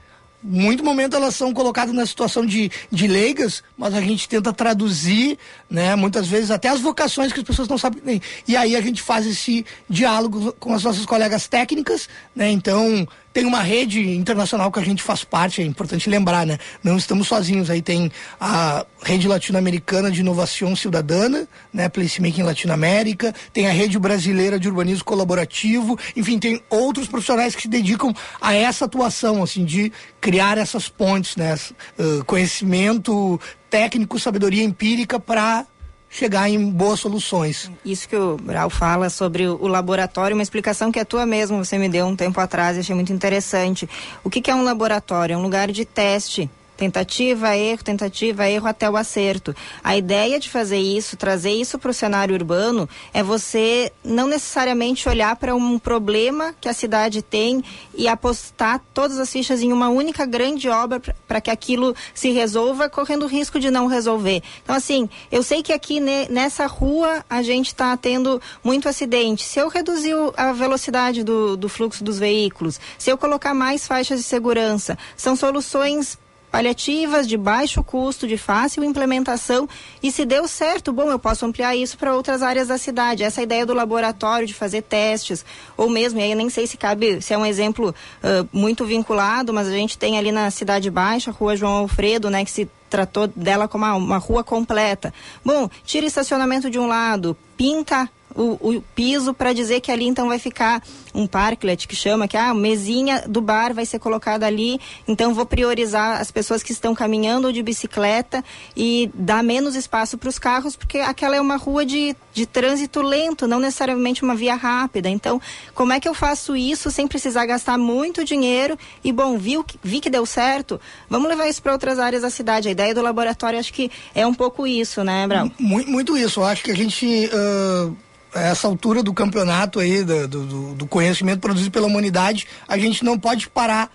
Muito momento elas são colocadas na situação de, de leigas, mas a gente tenta traduzir, né, muitas vezes até as vocações que as pessoas não sabem nem. E aí a gente faz esse diálogo com as nossas colegas técnicas, né? Então, tem uma rede internacional que a gente faz parte, é importante lembrar, né? Não estamos sozinhos. Aí tem a rede latino-americana de inovação cidadana, né? Placemaking Latinoamérica, tem a rede brasileira de urbanismo colaborativo, enfim, tem outros profissionais que se dedicam a essa atuação, assim, de criar essas pontes, né? Uh, conhecimento técnico, sabedoria empírica para chegar em boas soluções. Isso que o Brau fala sobre o laboratório, uma explicação que é tua mesmo, você me deu um tempo atrás, achei muito interessante. O que, que é um laboratório? É um lugar de teste Tentativa, erro, tentativa, erro até o acerto. A ideia de fazer isso, trazer isso para o cenário urbano, é você não necessariamente olhar para um problema que a cidade tem e apostar todas as fichas em uma única grande obra para que aquilo se resolva, correndo o risco de não resolver. Então, assim, eu sei que aqui ne, nessa rua a gente está tendo muito acidente. Se eu reduzir a velocidade do, do fluxo dos veículos, se eu colocar mais faixas de segurança, são soluções paliativas de baixo custo, de fácil implementação. E se deu certo, bom, eu posso ampliar isso para outras áreas da cidade. Essa ideia do laboratório de fazer testes, ou mesmo, e aí eu nem sei se cabe, se é um exemplo uh, muito vinculado, mas a gente tem ali na Cidade Baixa, Rua João Alfredo, né, que se tratou dela como uma, uma rua completa. Bom, tira estacionamento de um lado, pinta o, o piso para dizer que ali então vai ficar um parklet que chama que ah, a mesinha do bar vai ser colocada ali, então vou priorizar as pessoas que estão caminhando ou de bicicleta e dar menos espaço para os carros, porque aquela é uma rua de, de trânsito lento, não necessariamente uma via rápida. Então, como é que eu faço isso sem precisar gastar muito dinheiro? E bom, vi, vi que deu certo, vamos levar isso para outras áreas da cidade. A ideia do laboratório acho que é um pouco isso, né, Brau? Muito, muito isso. Eu acho que a gente. Uh essa altura do campeonato aí, do, do, do, conhecimento produzido pela humanidade, a gente não pode parar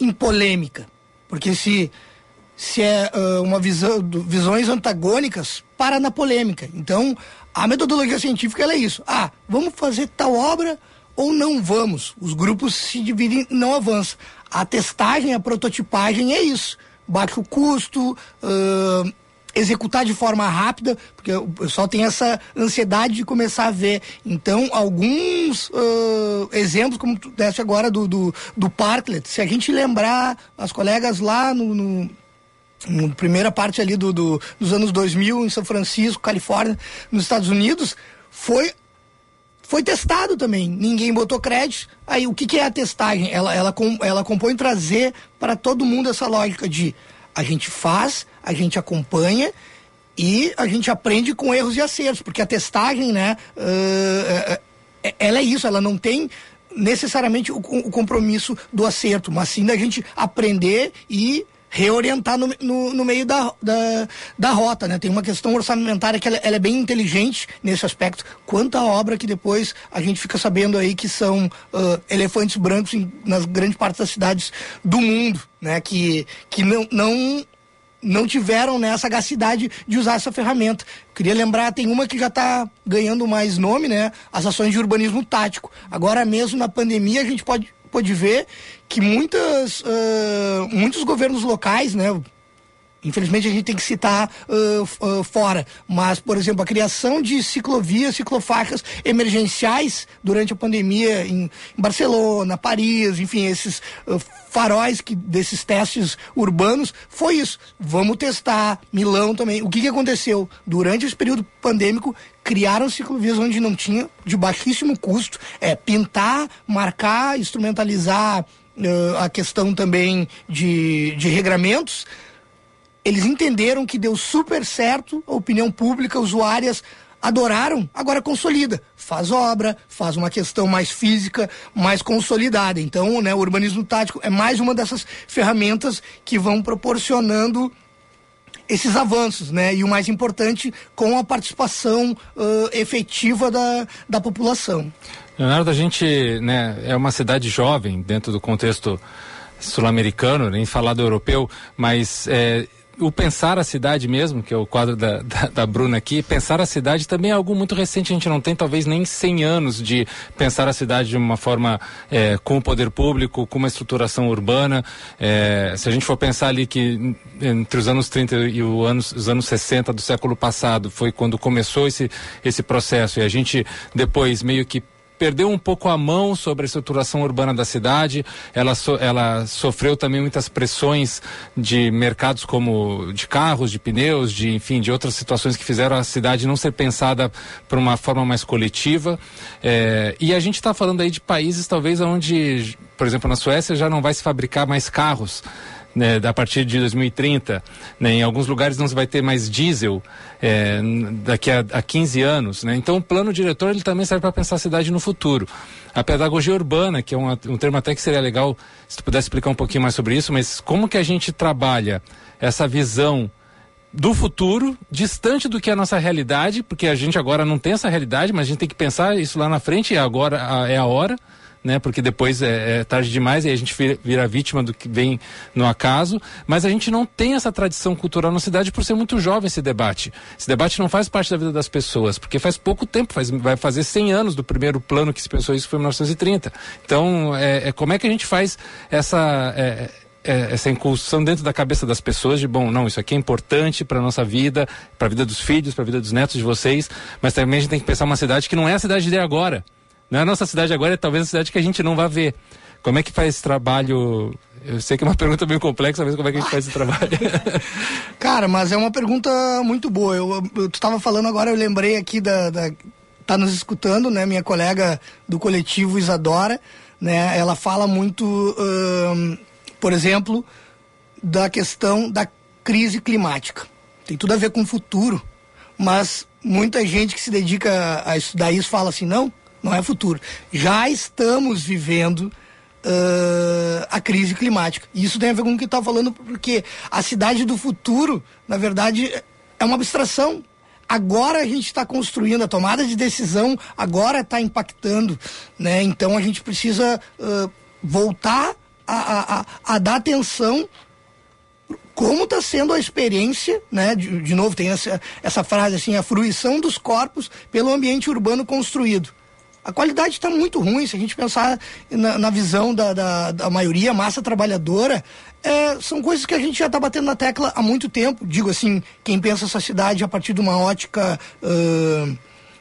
em polêmica. Porque se, se é uh, uma visão, visões antagônicas, para na polêmica. Então, a metodologia científica é isso. Ah, vamos fazer tal obra ou não vamos. Os grupos se dividem, não avançam. A testagem, a prototipagem é isso. Baixo custo, uh, executar de forma rápida, porque o pessoal tem essa ansiedade de começar a ver. Então, alguns uh, exemplos, como tu deste agora do, do, do Parklet, se a gente lembrar as colegas lá no, no na primeira parte ali do, do, dos anos 2000 em São Francisco, Califórnia, nos Estados Unidos, foi foi testado também. Ninguém botou crédito. Aí o que, que é a testagem? Ela, ela, ela compõe trazer para todo mundo essa lógica de a gente faz, a gente acompanha e a gente aprende com erros e acertos, porque a testagem, né, uh, ela é isso, ela não tem necessariamente o, o, compromisso do acerto, mas sim da gente aprender e reorientar no, no, no meio da, da, da, rota, né? Tem uma questão orçamentária que ela, ela, é bem inteligente nesse aspecto. Quanta obra que depois a gente fica sabendo aí que são uh, elefantes brancos em, nas grandes partes das cidades do mundo, né? Que, que não, não não tiveram né, a sagacidade de usar essa ferramenta. Queria lembrar, tem uma que já está ganhando mais nome, né? As ações de urbanismo tático. Agora mesmo na pandemia a gente pode, pode ver que muitas, uh, muitos governos locais, né? Infelizmente a gente tem que citar uh, uh, fora, mas, por exemplo, a criação de ciclovias, ciclofaixas emergenciais durante a pandemia em, em Barcelona, Paris, enfim, esses uh, faróis que, desses testes urbanos, foi isso. Vamos testar, Milão também. O que, que aconteceu? Durante esse período pandêmico, criaram ciclovias onde não tinha, de baixíssimo custo, é pintar, marcar, instrumentalizar a questão também de, de regramentos eles entenderam que deu super certo, a opinião pública, usuárias adoraram, agora consolida. Faz obra, faz uma questão mais física, mais consolidada. Então, né, o urbanismo tático é mais uma dessas ferramentas que vão proporcionando esses avanços, né? E o mais importante, com a participação uh, efetiva da, da população. Leonardo, a gente né, é uma cidade jovem dentro do contexto sul-americano, nem falar do europeu, mas é, o Pensar a Cidade mesmo, que é o quadro da, da, da, Bruna aqui, Pensar a Cidade também é algo muito recente, a gente não tem talvez nem 100 anos de pensar a cidade de uma forma é, com o poder público, com uma estruturação urbana. É, se a gente for pensar ali que entre os anos 30 e o anos, os anos 60 do século passado foi quando começou esse, esse processo e a gente depois meio que perdeu um pouco a mão sobre a estruturação urbana da cidade, ela, so, ela sofreu também muitas pressões de mercados como de carros, de pneus, de enfim, de outras situações que fizeram a cidade não ser pensada por uma forma mais coletiva. É, e a gente está falando aí de países talvez onde, por exemplo, na Suécia já não vai se fabricar mais carros né, a partir de 2030. Né, em alguns lugares não se vai ter mais diesel é, daqui a, a 15 anos. Né? Então o plano diretor ele também serve para pensar a cidade no futuro. A pedagogia urbana, que é uma, um termo até que seria legal se tu pudesse explicar um pouquinho mais sobre isso, mas como que a gente trabalha essa visão do futuro, distante do que é a nossa realidade, porque a gente agora não tem essa realidade, mas a gente tem que pensar isso lá na frente e agora é a hora né? Porque depois é, é, tarde demais e a gente vira, vítima do que vem no acaso. Mas a gente não tem essa tradição cultural na cidade por ser muito jovem esse debate. Esse debate não faz parte da vida das pessoas, porque faz pouco tempo, faz, vai fazer 100 anos do primeiro plano que se pensou isso foi em 1930. Então, é, é como é que a gente faz essa é, é, essa incursão dentro da cabeça das pessoas de bom, não, isso aqui é importante para nossa vida, para a vida dos filhos, para a vida dos netos de vocês, mas também a gente tem que pensar uma cidade que não é a cidade de agora. Na nossa cidade agora é talvez a cidade que a gente não vai ver. Como é que faz esse trabalho? Eu sei que é uma pergunta bem complexa, mas como é que a gente faz esse trabalho? Cara, mas é uma pergunta muito boa. Eu, eu tu estava falando agora, eu lembrei aqui da, da tá nos escutando, né? Minha colega do coletivo Isadora, né? Ela fala muito, hum, por exemplo, da questão da crise climática. Tem tudo a ver com o futuro, mas muita gente que se dedica a estudar isso fala assim, não, não é futuro. Já estamos vivendo uh, a crise climática. E isso tem a ver com o que está falando, porque a cidade do futuro, na verdade, é uma abstração. Agora a gente está construindo a tomada de decisão, agora está impactando, né? Então a gente precisa uh, voltar a, a, a, dar atenção como está sendo a experiência, né? De, de novo, tem essa, essa frase assim, a fruição dos corpos pelo ambiente urbano construído a qualidade está muito ruim. Se a gente pensar na, na visão da, da, da, maioria, massa trabalhadora, é, são coisas que a gente já está batendo na tecla há muito tempo. Digo assim, quem pensa essa cidade a partir de uma ótica uh,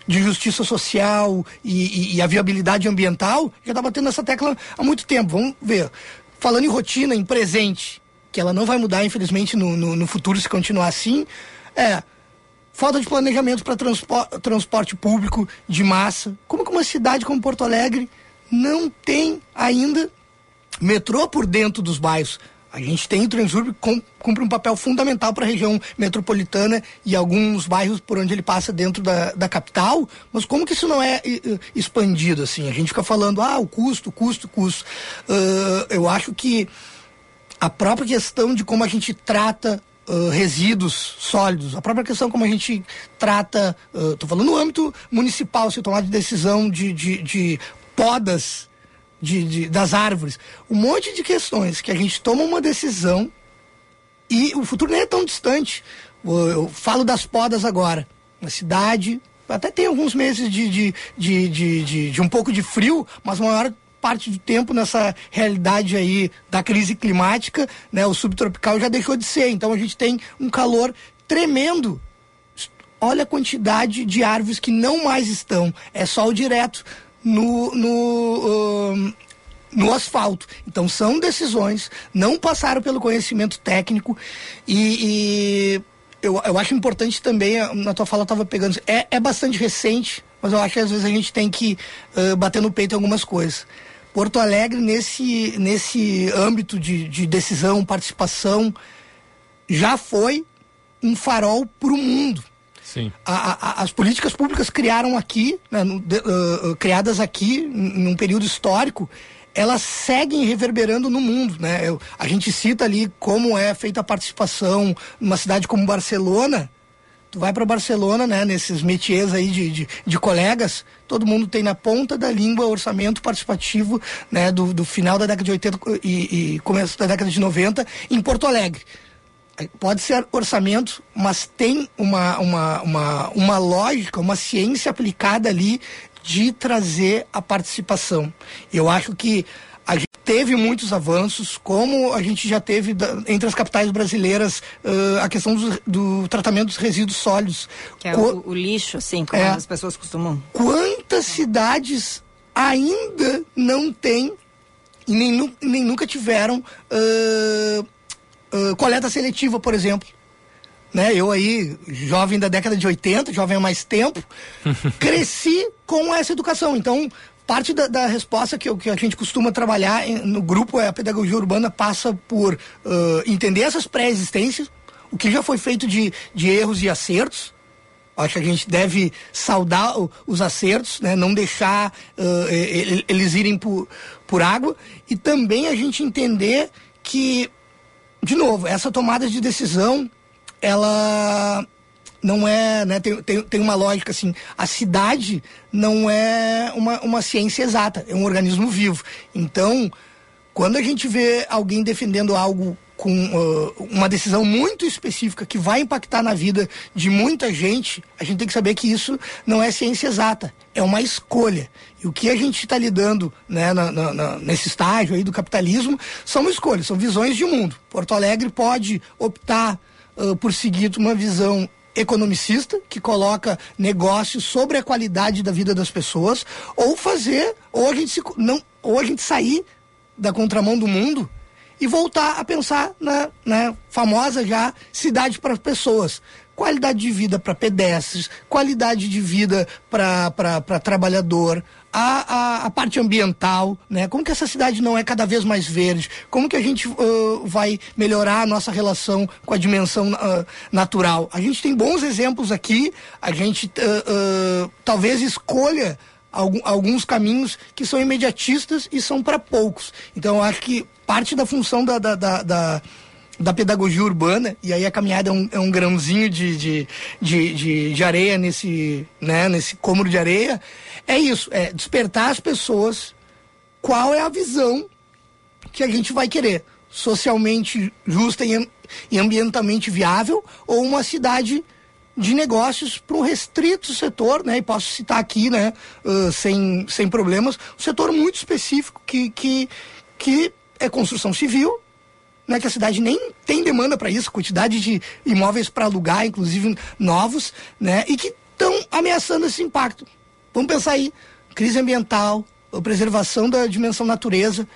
de justiça social e, e, e, a viabilidade ambiental, já está batendo nessa tecla há muito tempo. Vamos ver. Falando em rotina, em presente, que ela não vai mudar, infelizmente, no, no, no futuro se continuar assim, é falta de planejamento para transporte, público de massa. Como que uma cidade como Porto Alegre não tem ainda metrô por dentro dos bairros? A gente tem o Transurb que cumpre um papel fundamental para a região metropolitana e alguns bairros por onde ele passa dentro da, da capital, mas como que isso não é expandido assim? A gente fica falando, ah, o custo, custo, custo. Uh, eu acho que a própria questão de como a gente trata uh, resíduos sólidos, a própria questão como a gente trata, estou uh, falando no âmbito municipal, se tomar de decisão de, de, de podas de, de, das árvores, um monte de questões que a gente toma uma decisão e o futuro nem é tão distante. Eu, falo das podas agora. Na cidade, até tem alguns meses de, de, de, de, um pouco de frio, mas uma maior parte do tempo nessa realidade aí da crise climática, né? O subtropical já deixou de ser, então a gente tem um calor tremendo. Olha a quantidade de árvores que não mais estão, é sol direto no, no, uh, no asfalto. Então são decisões, não passaram pelo conhecimento técnico e, e eu, eu acho importante também, na tua fala estava pegando, é, é bastante recente, mas eu acho que às vezes a gente tem que uh, bater no peito em algumas coisas. Porto Alegre, nesse, nesse âmbito de, de decisão, participação, já foi um farol para o mundo. Sim. A, a, as políticas públicas criaram aqui, né, no, de, uh, criadas aqui, num período histórico, elas seguem reverberando no mundo, né? Eu, a gente cita ali como é feita a participação numa cidade como Barcelona, Tu vai para Barcelona, né, nesses métiers aí de, de, de, colegas, todo mundo tem na ponta da língua orçamento participativo, né, do, do final da década de 80 e, e começo da década de 90 em Porto Alegre. Pode ser orçamento, mas tem uma, uma, uma, uma lógica, uma ciência aplicada ali de trazer a participação. Eu acho que a gente teve muitos avanços, como a gente já teve da, entre as capitais brasileiras uh, a questão do, do, tratamento dos resíduos sólidos. Que é Co o, o, lixo, assim, como é, as pessoas costumam. Quantas cidades ainda não têm e nem, nu- nem nunca tiveram ah, ah, coleta seletiva, por exemplo. Né? Eu aí, jovem da década de 80, jovem há mais tempo, cresci com essa educação. Então, parte da, da resposta que, que a gente costuma trabalhar em- no grupo é a pedagogia urbana passa por ah, entender essas pré-existências, o que já foi feito de, de erros e acertos, Acho que a gente deve saudar os acertos, né? não deixar e- eles irem por, por água e também a gente entender que, de novo, essa tomada de decisão, ela não é, né, tem, tem, tem uma lógica assim, a cidade não é uma, uma ciência exata, é um organismo vivo. Então, quando a gente vê alguém defendendo algo com ah, uma decisão muito específica que vai impactar na vida de muita gente, a gente tem que saber que isso não é ciência exata, é uma escolha. E o que a gente está lidando né, na- na- na- nesse estágio aí do capitalismo são escolhas, são visões de mundo. Porto Alegre pode optar ah, por seguir uma visão economicista que coloca negócios sobre a qualidade da vida das pessoas ou fazer ou a gente se, não ou a gente sair da contramão do mundo e voltar a pensar na, na famosa já cidade para pessoas. Qualidade de vida para pedestres, qualidade de vida para trabalhador, a, a, a parte ambiental, né? Como que essa cidade não é cada vez mais verde? Como que a gente ãh, vai melhorar a nossa relação com a dimensão ãh, natural? A gente tem bons exemplos aqui, a gente ãh, talvez escolha alguns caminhos que são imediatistas e são para poucos. Então, acho que parte da função da, da, da, da, da pedagogia urbana, e aí a caminhada é um, é um grãozinho de, de, de, de, de areia nesse, né, nesse cômodo de areia, é isso, é despertar as pessoas qual é a visão que a gente vai querer. Socialmente justa e, e ambientalmente viável ou uma cidade de negócios para um restrito setor, né? E posso citar aqui, né? ãh, sem, sem problemas, um setor muito específico que, que, que é construção civil, né, que a cidade nem tem demanda para isso, quantidade de imóveis para alugar, inclusive novos, né, e que estão ameaçando esse impacto. Vamos pensar aí, crise ambiental, preservação da dimensão natureza.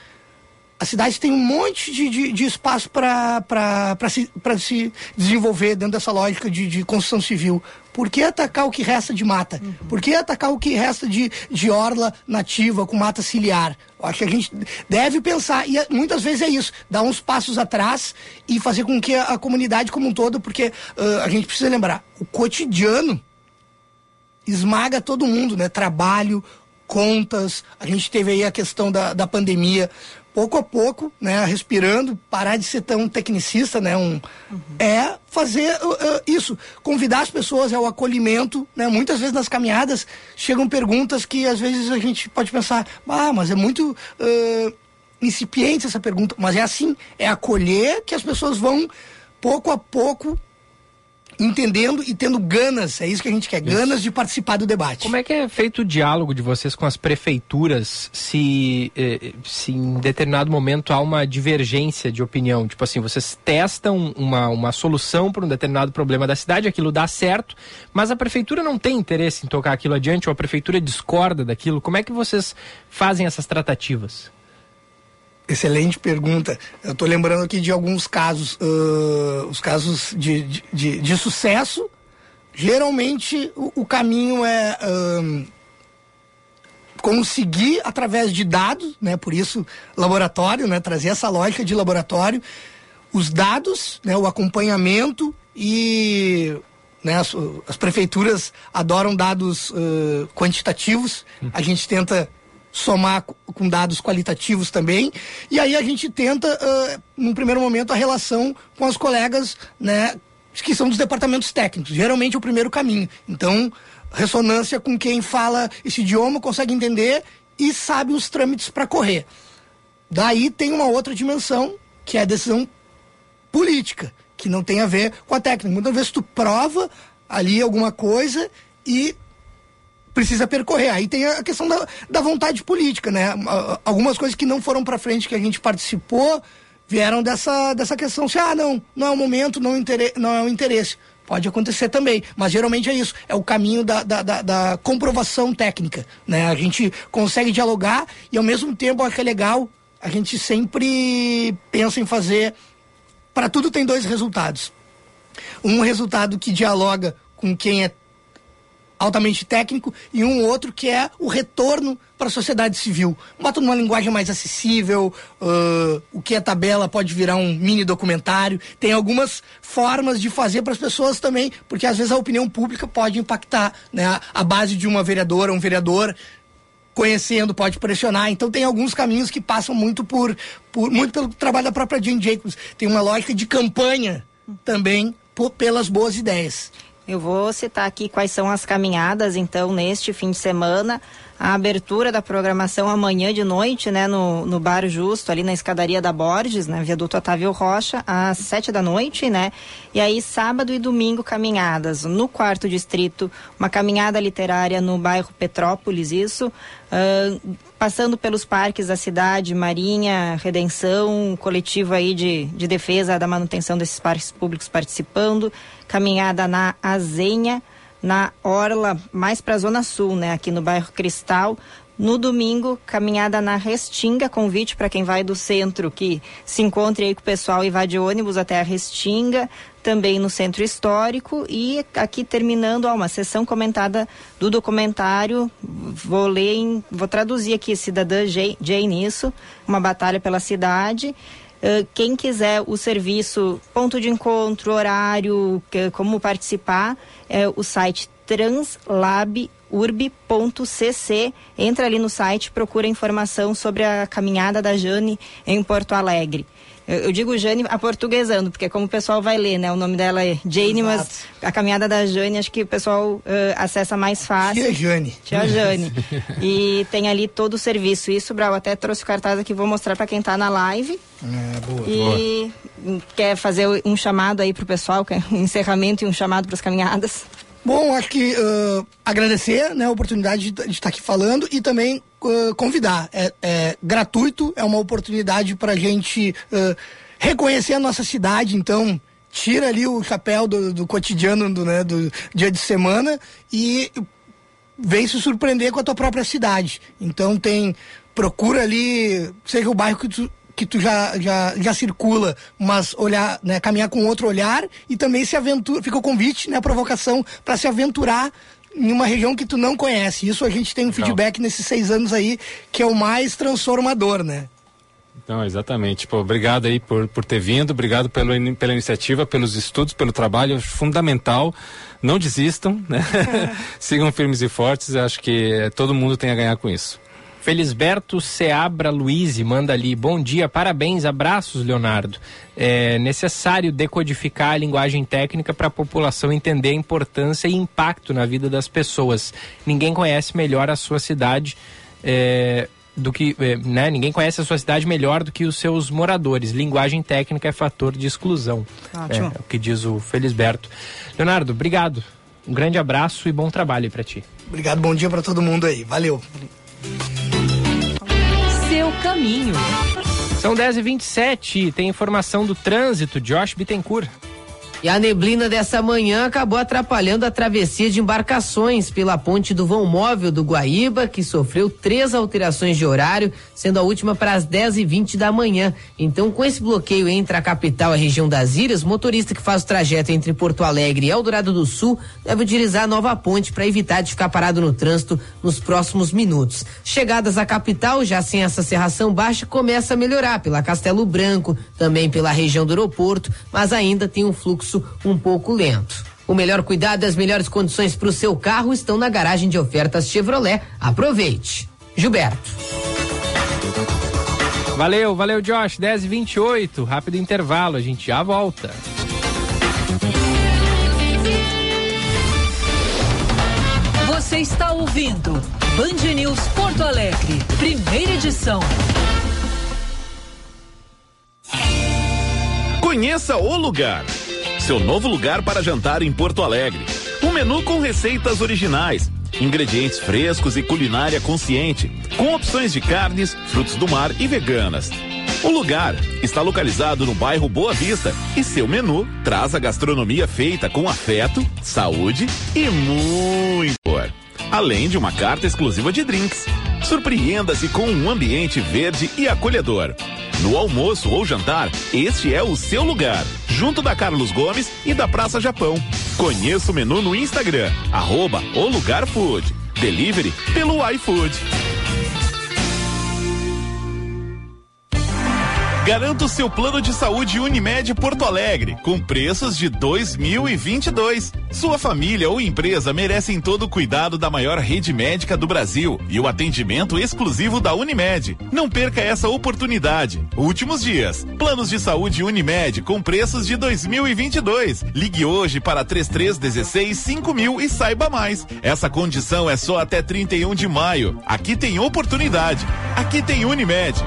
A cidade tem um monte de, de, de espaço para se, se desenvolver dentro dessa lógica de, de construção civil. Por que atacar o que resta de mata? Por que atacar o que resta de, de orla nativa com mata ciliar? Eu acho que a gente deve pensar, e é- muitas vezes é isso, dar uns passos atrás e fazer com que a, a comunidade como um todo, porque ãh, a gente precisa lembrar, o cotidiano esmaga todo mundo, né? Trabalho, contas, a gente teve aí a questão da, da pandemia. Pouco a pouco, né, respirando, parar de ser tão tecnicista, né, um, é fazer uh, uh, isso, convidar as pessoas ao acolhimento, né, muitas vezes nas caminhadas chegam perguntas que às vezes a gente pode pensar, ah, mas é muito uh, incipiente essa pergunta, mas é assim, é acolher que as pessoas vão pouco a pouco entendendo e tendo ganas, é isso que a gente quer, ganas de participar do debate. Como é que é feito o diálogo de vocês com as prefeituras se, eh, se em determinado momento há uma divergência de opinião? Tipo assim, vocês testam uma, uma solução para um determinado problema da cidade, aquilo dá certo, mas a prefeitura não tem interesse em tocar aquilo adiante ou a prefeitura discorda daquilo. Como é que vocês fazem essas tratativas? Excelente pergunta. Eu estou lembrando aqui de alguns casos, ãh, os casos de, de, de- de sucesso. Geralmente o, o caminho é conseguir através de dados, né? Por isso laboratório, né? Trazer essa lógica de laboratório, os dados, né? O acompanhamento e né, as, as prefeituras adoram dados ãh, quantitativos. A gente tenta somar co- com dados qualitativos também. E aí a gente tenta, ah, num primeiro momento, a relação com os colegas, né, que são dos departamentos técnicos. Geralmente é o primeiro caminho. Então, ressonância com quem fala esse idioma, consegue entender e sabe os trâmites para correr. Daí tem uma outra dimensão, que é a decisão política, que não tem a ver com a técnica. Muitas vezes tu prova ali alguma coisa e precisa percorrer. Aí tem a questão da, da vontade política, né? Algumas coisas que não foram para frente que a gente participou vieram dessa, dessa questão. Se, ah, não, não é o momento, não, é não é o interesse. Pode acontecer também, mas geralmente é isso, é o caminho da, da, da, da comprovação técnica, né? A gente consegue dialogar e ao mesmo tempo, acho que é legal, a gente sempre pensa em fazer, para tudo tem dois resultados. Um resultado que dialoga com quem é altamente técnico e um outro que é o retorno para a sociedade civil. Bota numa linguagem mais acessível, uh, o que é tabela pode virar um mini documentário. Tem algumas formas de fazer para as pessoas também, porque às vezes a opinião pública pode impactar né, a, base de uma vereadora, um vereador conhecendo pode pressionar. Então tem alguns caminhos que passam muito por, por muito pelo trabalho da própria Jane Jacobs. Tem uma lógica de campanha também por, pelas boas ideias. Eu vou citar aqui quais são as caminhadas, então, neste fim de semana. A abertura da programação amanhã de noite, né, no, no Bar Justo, ali na escadaria da Borges, na Viaduto Otávio Rocha, às sete da noite, né? E aí, sábado e domingo, caminhadas. No quarto distrito, uma caminhada literária no bairro Petrópolis, isso. Uh, passando pelos parques da cidade, Marinha, Redenção, coletivo aí de, de defesa da manutenção desses parques públicos participando, caminhada na Azenha, na Orla, mais para a Zona Sul, né, aqui no bairro Cristal. No domingo, caminhada na Restinga, convite para quem vai do centro que se encontre aí com o pessoal e vá de ônibus até a Restinga, também no centro histórico e aqui terminando ó, uma sessão comentada do documentário, vou ler, em, vou traduzir aqui, Cidadã Jane isso, uma batalha pela cidade. Uh, quem quiser o serviço, ponto de encontro, horário, que, como participar, é o site translab urb.cc. Entra ali no site, procura informação sobre a caminhada da Jane em Porto Alegre. Eu, eu, digo Jane aportuguesando, porque como o pessoal vai ler, né? O nome dela é Jane, Exato. mas a caminhada da Jane acho que o pessoal uh, acessa mais fácil. Tia Jane. Tia Jane. e tem ali todo o serviço. Isso, Brau, até trouxe o cartaz aqui, vou mostrar para quem está na live. É, boa, e boa. quer fazer um chamado aí pro pessoal, um encerramento e um chamado para as caminhadas. Bom, acho que uh, agradecer né, a oportunidade de, estar aqui falando e também uh, convidar. É, é, gratuito, é uma oportunidade para a gente uh, reconhecer a nossa cidade, então tira ali o chapéu do, do cotidiano do, né, do dia de semana e vem se surpreender com a tua própria cidade. Então tem procura ali, seja o bairro que tu que tu já, já, já circula, mas olhar, né, caminhar com outro olhar e também se aventura, fica o convite, né, a provocação para se aventurar em uma região que tu não conhece. Isso a gente tem um feedback nesses seis anos aí que é o mais transformador, né? Não, exatamente. Pô, obrigado aí por, por ter vindo, obrigado pelo, pela iniciativa, pelos estudos, pelo trabalho fundamental. Não desistam, né? Sigam firmes e fortes, acho que todo mundo tem a ganhar com isso. Felisberto Seabra Luiz manda ali. Bom dia, parabéns, abraços, Leonardo. É necessário decodificar a linguagem técnica para a população entender a importância e impacto na vida das pessoas. Ninguém conhece melhor a sua cidade. É, do que, é, né? Ninguém conhece a sua cidade melhor do que os seus moradores. Linguagem técnica é fator de exclusão. Ótimo. É, é o que diz o Felisberto. Leonardo, obrigado. Um grande abraço e bom trabalho para ti. Obrigado, bom dia para todo mundo aí. Valeu seu caminho. São 10h27, tem informação do trânsito, Josh Bittencourt. E a neblina dessa manhã acabou atrapalhando a travessia de embarcações pela ponte do vão móvel do Guaíba, que sofreu três alterações de horário, sendo a última para as 10 e 20 da manhã. Então, com esse bloqueio entre a capital e a região das Ilhas, motorista que faz o trajeto entre Porto Alegre e Eldorado do Sul deve utilizar a nova ponte para evitar de ficar parado no trânsito nos próximos minutos. Chegadas à capital, já sem essa serração baixa, começa a melhorar pela Castelo Branco, também pela região do aeroporto, mas ainda tem um fluxo um pouco lento. O melhor cuidado e as melhores condições para o seu carro estão na garagem de ofertas Chevrolet. Aproveite. Gilberto. Valeu, valeu, Josh. 10 e 28 rápido intervalo, a gente já volta. Você está ouvindo Band News Porto Alegre, primeira edição. Conheça o lugar seu novo lugar para jantar em Porto Alegre. Um menu com receitas originais, ingredientes frescos e culinária consciente, com opções de carnes, frutos do mar e veganas. O lugar está localizado no bairro Boa Vista e seu menu traz a gastronomia feita com afeto, saúde e muito amor. Além de uma carta exclusiva de drinks. Surpreenda-se com um ambiente verde e acolhedor. No almoço ou jantar, este é o seu lugar, junto da Carlos Gomes e da Praça Japão. Conheça o menu no Instagram, arroba o Lugar Food. Delivery pelo iFood. Garanta o seu plano de saúde Unimed Porto Alegre, com preços de 2022. Sua família ou empresa merecem todo o cuidado da maior rede médica do Brasil e o atendimento exclusivo da Unimed. Não perca essa oportunidade. Últimos dias. Planos de saúde Unimed com preços de 2022. Ligue hoje para 3316 5000 e saiba mais. Essa condição é só até 31 de maio. Aqui tem oportunidade. Aqui tem Unimed.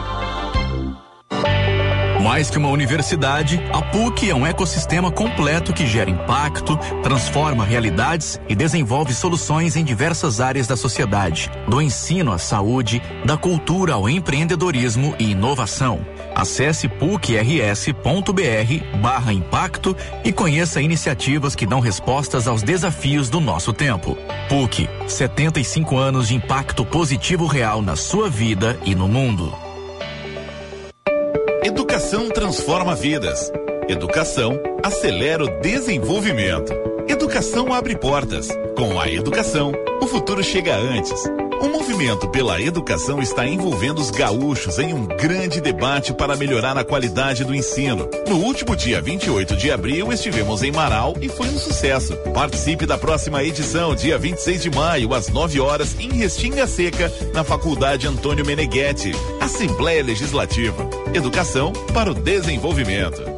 Mais que uma universidade, a PUC é um ecossistema completo que gera impacto, transforma realidades e desenvolve soluções em diversas áreas da sociedade, do ensino à saúde, da cultura ao empreendedorismo e inovação. Acesse pucrs.br barra impacto e conheça iniciativas que dão respostas aos desafios do nosso tempo. PUC, 75 anos de impacto positivo real na sua vida e no mundo. Educação transforma vidas. Educação acelera o desenvolvimento. Educação abre portas. Com a educação, o futuro chega antes. O movimento pela educação está envolvendo os gaúchos em um grande debate para melhorar a qualidade do ensino. No último dia 28 de abril, estivemos em Marau e foi um sucesso. Participe da próxima edição, dia 26 de maio, às 9 horas, em Restinga Seca, na Faculdade Antônio Meneghetti. Assembleia Legislativa. Educação para o desenvolvimento.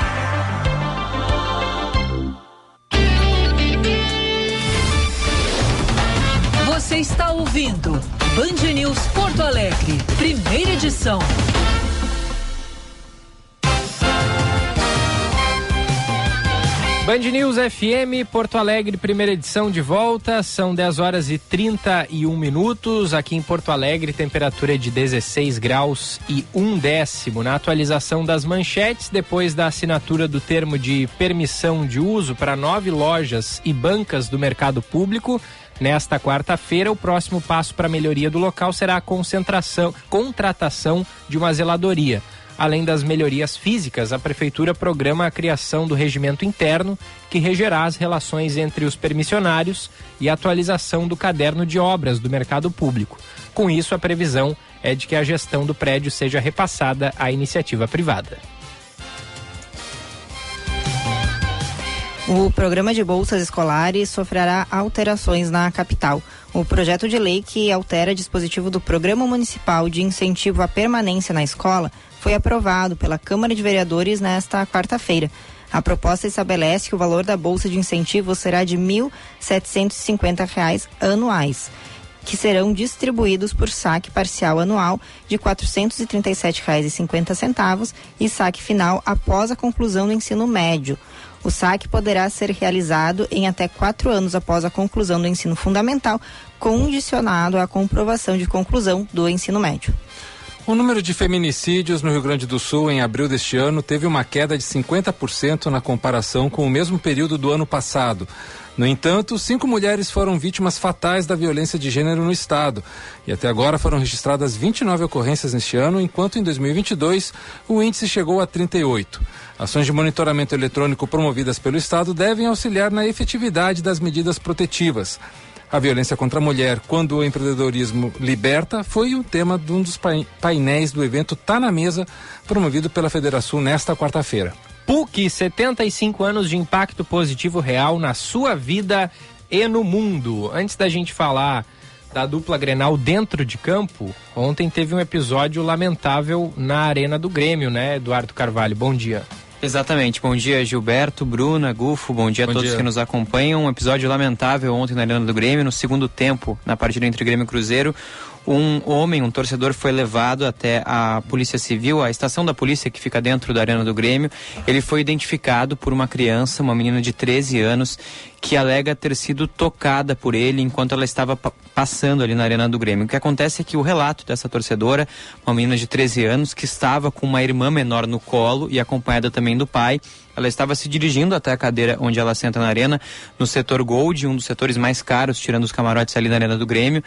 Ouvindo Band News Porto Alegre, primeira edição. Band News FM, Porto Alegre, primeira edição de volta. São 10 horas e 31 minutos. Aqui em Porto Alegre, temperatura é de 16 graus e um décimo. Na atualização das manchetes, depois da assinatura do termo de permissão de uso para nove lojas e bancas do mercado público, Nesta quarta-feira, o próximo passo para a melhoria do local será a concentração, contratação de uma zeladoria. Além das melhorias físicas, a Prefeitura programa a criação do regimento interno, que regerá as relações entre os permissionários e a atualização do caderno de obras do mercado público. Com isso, a previsão é de que a gestão do prédio seja repassada à iniciativa privada. O programa de bolsas escolares sofrerá alterações na capital. O projeto de lei que altera dispositivo do Programa Municipal de Incentivo à Permanência na Escola foi aprovado pela Câmara de Vereadores nesta quarta-feira. A proposta estabelece que o valor da bolsa de incentivo será de R$ 1.750 anuais, que serão distribuídos por saque parcial anual de R$ 437,50 e saque final após a conclusão do ensino médio. O saque poderá ser realizado em até quatro anos após a conclusão do ensino fundamental, condicionado à comprovação de conclusão do ensino médio. O número de feminicídios no Rio Grande do Sul em abril deste ano teve uma queda de 50% na comparação com o mesmo período do ano passado. No entanto, cinco mulheres foram vítimas fatais da violência de gênero no estado. E até agora foram registradas 29 ocorrências neste ano, enquanto em 2022 o índice chegou a 38. Ações de monitoramento eletrônico promovidas pelo estado devem auxiliar na efetividade das medidas protetivas. A violência contra a mulher, quando o empreendedorismo liberta, foi o tema de um dos painéis do evento Tá na Mesa, promovido pela Federação nesta quarta-feira. PUC, 75 anos de impacto positivo real na sua vida e no mundo. Antes da gente falar da dupla Grenal dentro de campo, ontem teve um episódio lamentável na Arena do Grêmio, né, Eduardo Carvalho? Bom dia. Exatamente. Bom dia, Gilberto, Bruna, Gufo. Bom dia bom a todos dia. que nos acompanham. Um episódio lamentável ontem na Arena do Grêmio, no segundo tempo, na partida entre Grêmio e Cruzeiro um homem, um torcedor, foi levado até a Polícia Civil, a estação da polícia que fica dentro da Arena do Grêmio. Ele foi identificado por uma criança, uma menina de 13 anos, que alega ter sido tocada por ele enquanto ela estava passando ali na Arena do Grêmio. O que acontece é que o relato dessa torcedora, uma menina de 13 anos, que estava com uma irmã menor no colo e acompanhada também do pai, ela estava se dirigindo até a cadeira onde ela senta na arena, no setor Gold, um dos setores mais caros, tirando os camarotes ali na arena do Grêmio.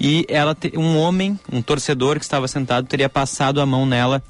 E ela, um homem, um torcedor que estava sentado, teria passado a mão nela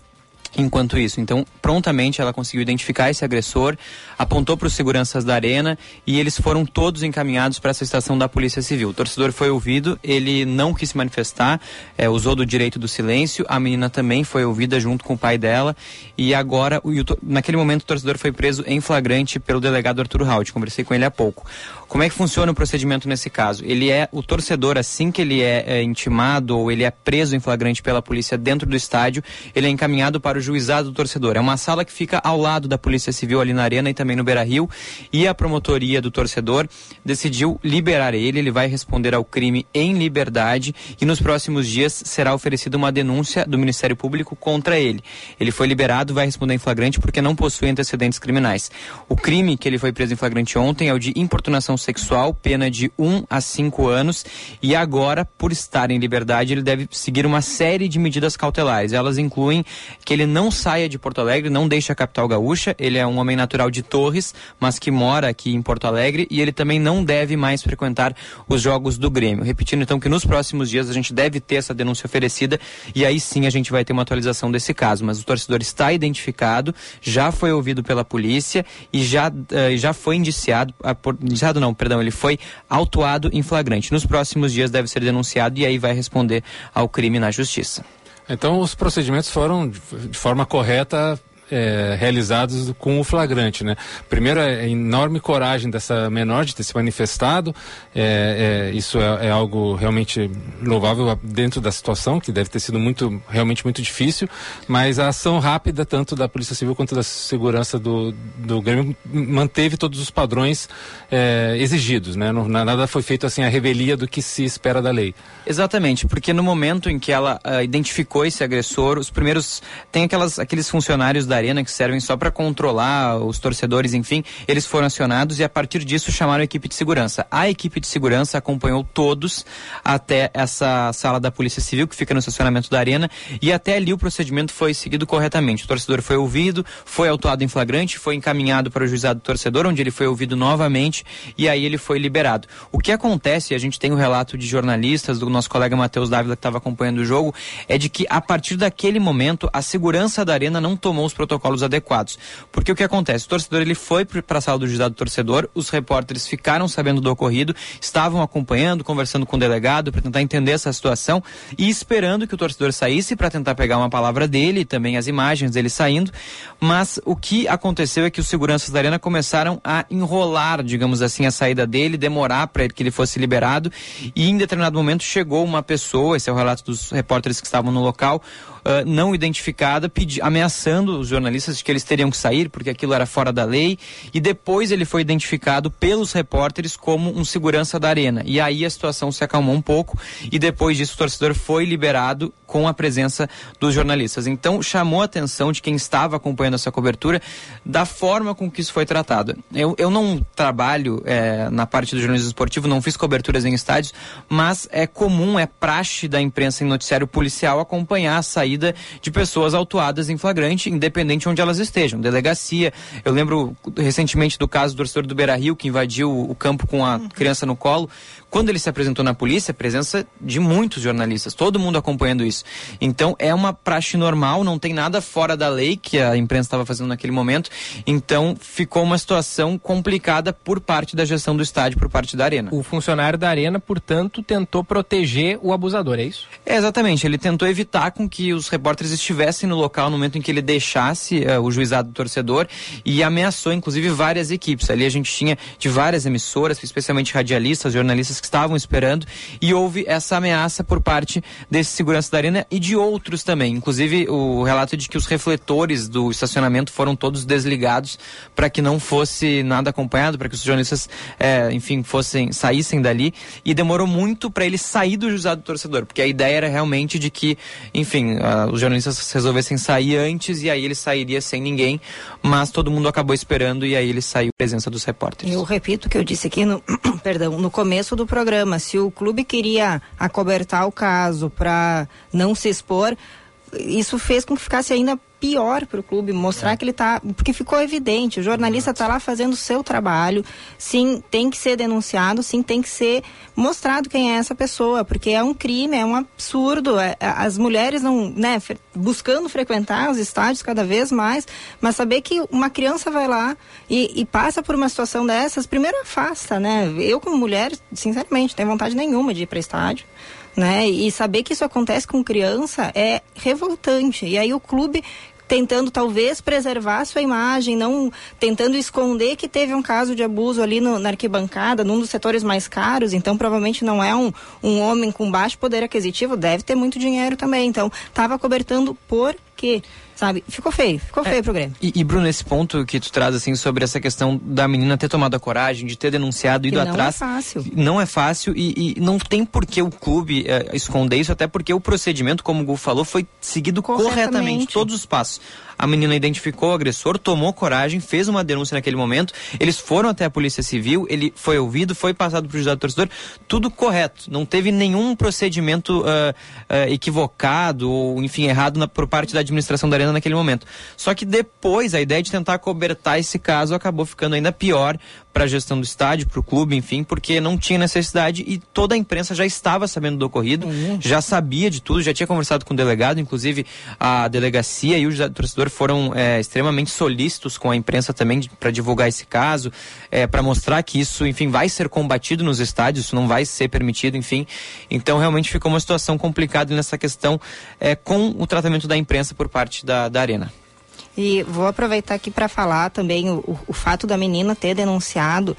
enquanto isso. Então, prontamente ela conseguiu identificar esse agressor, apontou para os seguranças da arena e eles foram todos encaminhados para essa estação da Polícia Civil. O torcedor foi ouvido, ele não quis se manifestar, é, usou do direito do silêncio, a menina também foi ouvida junto com o pai dela e agora, o, naquele momento, o torcedor foi preso em flagrante pelo delegado Arthur Haut. Conversei com ele há pouco. Como é que funciona o procedimento nesse caso? Ele é o torcedor, assim que ele é, é intimado ou ele é preso em flagrante pela polícia dentro do estádio, ele é encaminhado para o juizado do torcedor. É uma sala que fica ao lado da Polícia Civil ali na Arena e também no Beira Rio. E a promotoria do torcedor decidiu liberar ele. Ele vai responder ao crime em liberdade e nos próximos dias será oferecida uma denúncia do Ministério Público contra ele. Ele foi liberado, vai responder em flagrante porque não possui antecedentes criminais. O crime que ele foi preso em flagrante ontem é o de importunação sexual, pena de 1 um a 5 anos, e agora, por estar em liberdade, ele deve seguir uma série de medidas cautelares. Elas incluem que ele não saia de Porto Alegre, não deixe a capital gaúcha, ele é um homem natural de Torres, mas que mora aqui em Porto Alegre, e ele também não deve mais frequentar os jogos do Grêmio. Repetindo então que nos próximos dias a gente deve ter essa denúncia oferecida, e aí sim a gente vai ter uma atualização desse caso. Mas o torcedor está identificado, já foi ouvido pela polícia e já, uh, já foi indiciado, por, indiciado não, perdão, ele foi autuado em flagrante. Nos próximos dias deve ser denunciado e aí vai responder ao crime na justiça. Então os procedimentos foram de forma correta é, realizados com o flagrante, né? Primeiro, é a enorme coragem dessa menor de ter se manifestado, é, é, isso é, é, algo realmente louvável dentro da situação, que deve ter sido muito, realmente muito difícil, mas a ação rápida, tanto da Polícia Civil quanto da segurança do, do Grêmio, manteve todos os padrões é, exigidos, né? Não, nada foi feito assim a revelia do que se espera da lei. Exatamente, porque no momento em que ela uh, identificou esse agressor, os primeiros, tem aquelas, aqueles funcionários da arena que servem só para controlar os torcedores, enfim, eles foram acionados e a partir disso chamaram a equipe de segurança. A equipe de segurança acompanhou todos até essa sala da Polícia Civil que fica no estacionamento da arena e até ali o procedimento foi seguido corretamente. O torcedor foi ouvido, foi autuado em flagrante, foi encaminhado para o juizado do torcedor, onde ele foi ouvido novamente e aí ele foi liberado. O que acontece, a gente tem o um relato de jornalistas do nosso colega Matheus Dávila que estava acompanhando o jogo, é de que a partir daquele momento a segurança da arena não tomou os protocolos protocolos adequados. Porque o que acontece? O torcedor ele foi para a sala do juizado do torcedor, os repórteres ficaram sabendo do ocorrido, estavam acompanhando, conversando com o delegado para tentar entender essa situação e esperando que o torcedor saísse para tentar pegar uma palavra dele também as imagens dele saindo. Mas o que aconteceu é que os seguranças da arena começaram a enrolar, digamos assim, a saída dele, demorar para que ele fosse liberado e em determinado momento chegou uma pessoa, esse é o relato dos repórteres que estavam no local, uh, não identificada, pedi, ameaçando os jornalistas de que eles teriam que sair porque aquilo era fora da lei. E depois ele foi identificado pelos repórteres como um segurança da arena. E aí a situação se acalmou um pouco e depois disso o torcedor foi liberado com a presença dos jornalistas. Então chamou a atenção de quem estava acompanhando essa cobertura da forma com que isso foi tratado. Eu, eu não trabalho é, na parte do jornalismo esportivo, não fiz coberturas em estádios, mas é comum, é praxe da imprensa em noticiário policial acompanhar a saída saída de pessoas autuadas em flagrante, independente onde elas estejam. Delegacia. Eu lembro recentemente do caso do torcedor do Beira Rio que invadiu o campo com a criança no colo. Quando ele se apresentou na polícia, presença de muitos jornalistas, todo mundo acompanhando isso. Então é uma praxe normal, não tem nada fora da lei que a imprensa estava fazendo naquele momento. Então ficou uma situação complicada por parte da gestão do estádio, por parte da arena. O funcionário da arena, portanto, tentou proteger o abusador, é isso? É, exatamente. Ele tentou evitar com que os repórteres estivessem no local no momento em que ele deixasse uh, o juizado do torcedor e ameaçou, inclusive, várias equipes. Ali a gente tinha de várias emissoras, especialmente radialistas, jornalistas que estavam esperando, e houve essa ameaça por parte desse segurança da arena e de outros também. Inclusive, o relato de que os refletores do estacionamento foram todos desligados para que não fosse nada acompanhado, para que os jornalistas, é, enfim, fossem saíssem dali. E demorou muito para ele sair do juizado do torcedor, porque a ideia era realmente de que, enfim, uh, os jornalistas resolvessem sair antes e aí ele sairia sem ninguém, mas todo mundo acabou esperando e aí ele saiu presença dos repórteres. Eu repito o que eu disse aqui no, perdão, no começo do programa, se o clube queria acobertar o caso para não se expor, isso fez com que ficasse ainda pior para o clube, mostrar é. que ele está. Porque ficou evidente, o jornalista está lá fazendo o seu trabalho, sim, tem que ser denunciado, sim, tem que ser mostrado quem é essa pessoa, porque é um crime, é um absurdo. É, é as mulheres não, né, buscando frequentar os estádios cada vez mais, mas saber que uma criança vai lá e, e passa por uma situação dessas, primeiro afasta, né? Eu, como mulher, sinceramente, não tenho vontade nenhuma de ir para estádio né? E saber que isso acontece com criança é revoltante. E aí o clube tentando talvez preservar sua imagem, não tentando esconder que teve um caso de abuso ali no, na arquibancada, num dos setores mais caros, então provavelmente não é um, um homem com baixo poder aquisitivo, deve ter muito dinheiro também. Então, estava cobertando por quê? Sabe? Ficou feio, ficou feio é, pro Grêmio. E, e, Bruno, esse ponto que tu traz, assim, sobre essa questão da menina ter tomado a coragem, de ter denunciado, ido não atrás. Não é fácil. Não é fácil e, e não tem por que o clube é, esconder isso, até porque o procedimento, como o Gu falou, foi seguido corretamente, corretamente todos os passos. A menina identificou o agressor, tomou coragem, fez uma denúncia naquele momento. Eles foram até a Polícia Civil, ele foi ouvido, foi passado para o juizado torcedor, tudo correto. Não teve nenhum procedimento uh, uh, equivocado ou, enfim, errado na, por parte da administração da Arena naquele momento. Só que depois, a ideia de tentar cobertar esse caso acabou ficando ainda pior para a gestão do estádio, para o clube, enfim, porque não tinha necessidade e toda a imprensa já estava sabendo do ocorrido, uhum. já sabia de tudo, já tinha conversado com o delegado, inclusive a delegacia e o torcedor foram é, extremamente solícitos com a imprensa também para divulgar esse caso, é, para mostrar que isso, enfim, vai ser combatido nos estádios, isso não vai ser permitido, enfim. Então realmente ficou uma situação complicada nessa questão é, com o tratamento da imprensa por parte da, da arena. E vou aproveitar aqui para falar também o, o fato da menina ter denunciado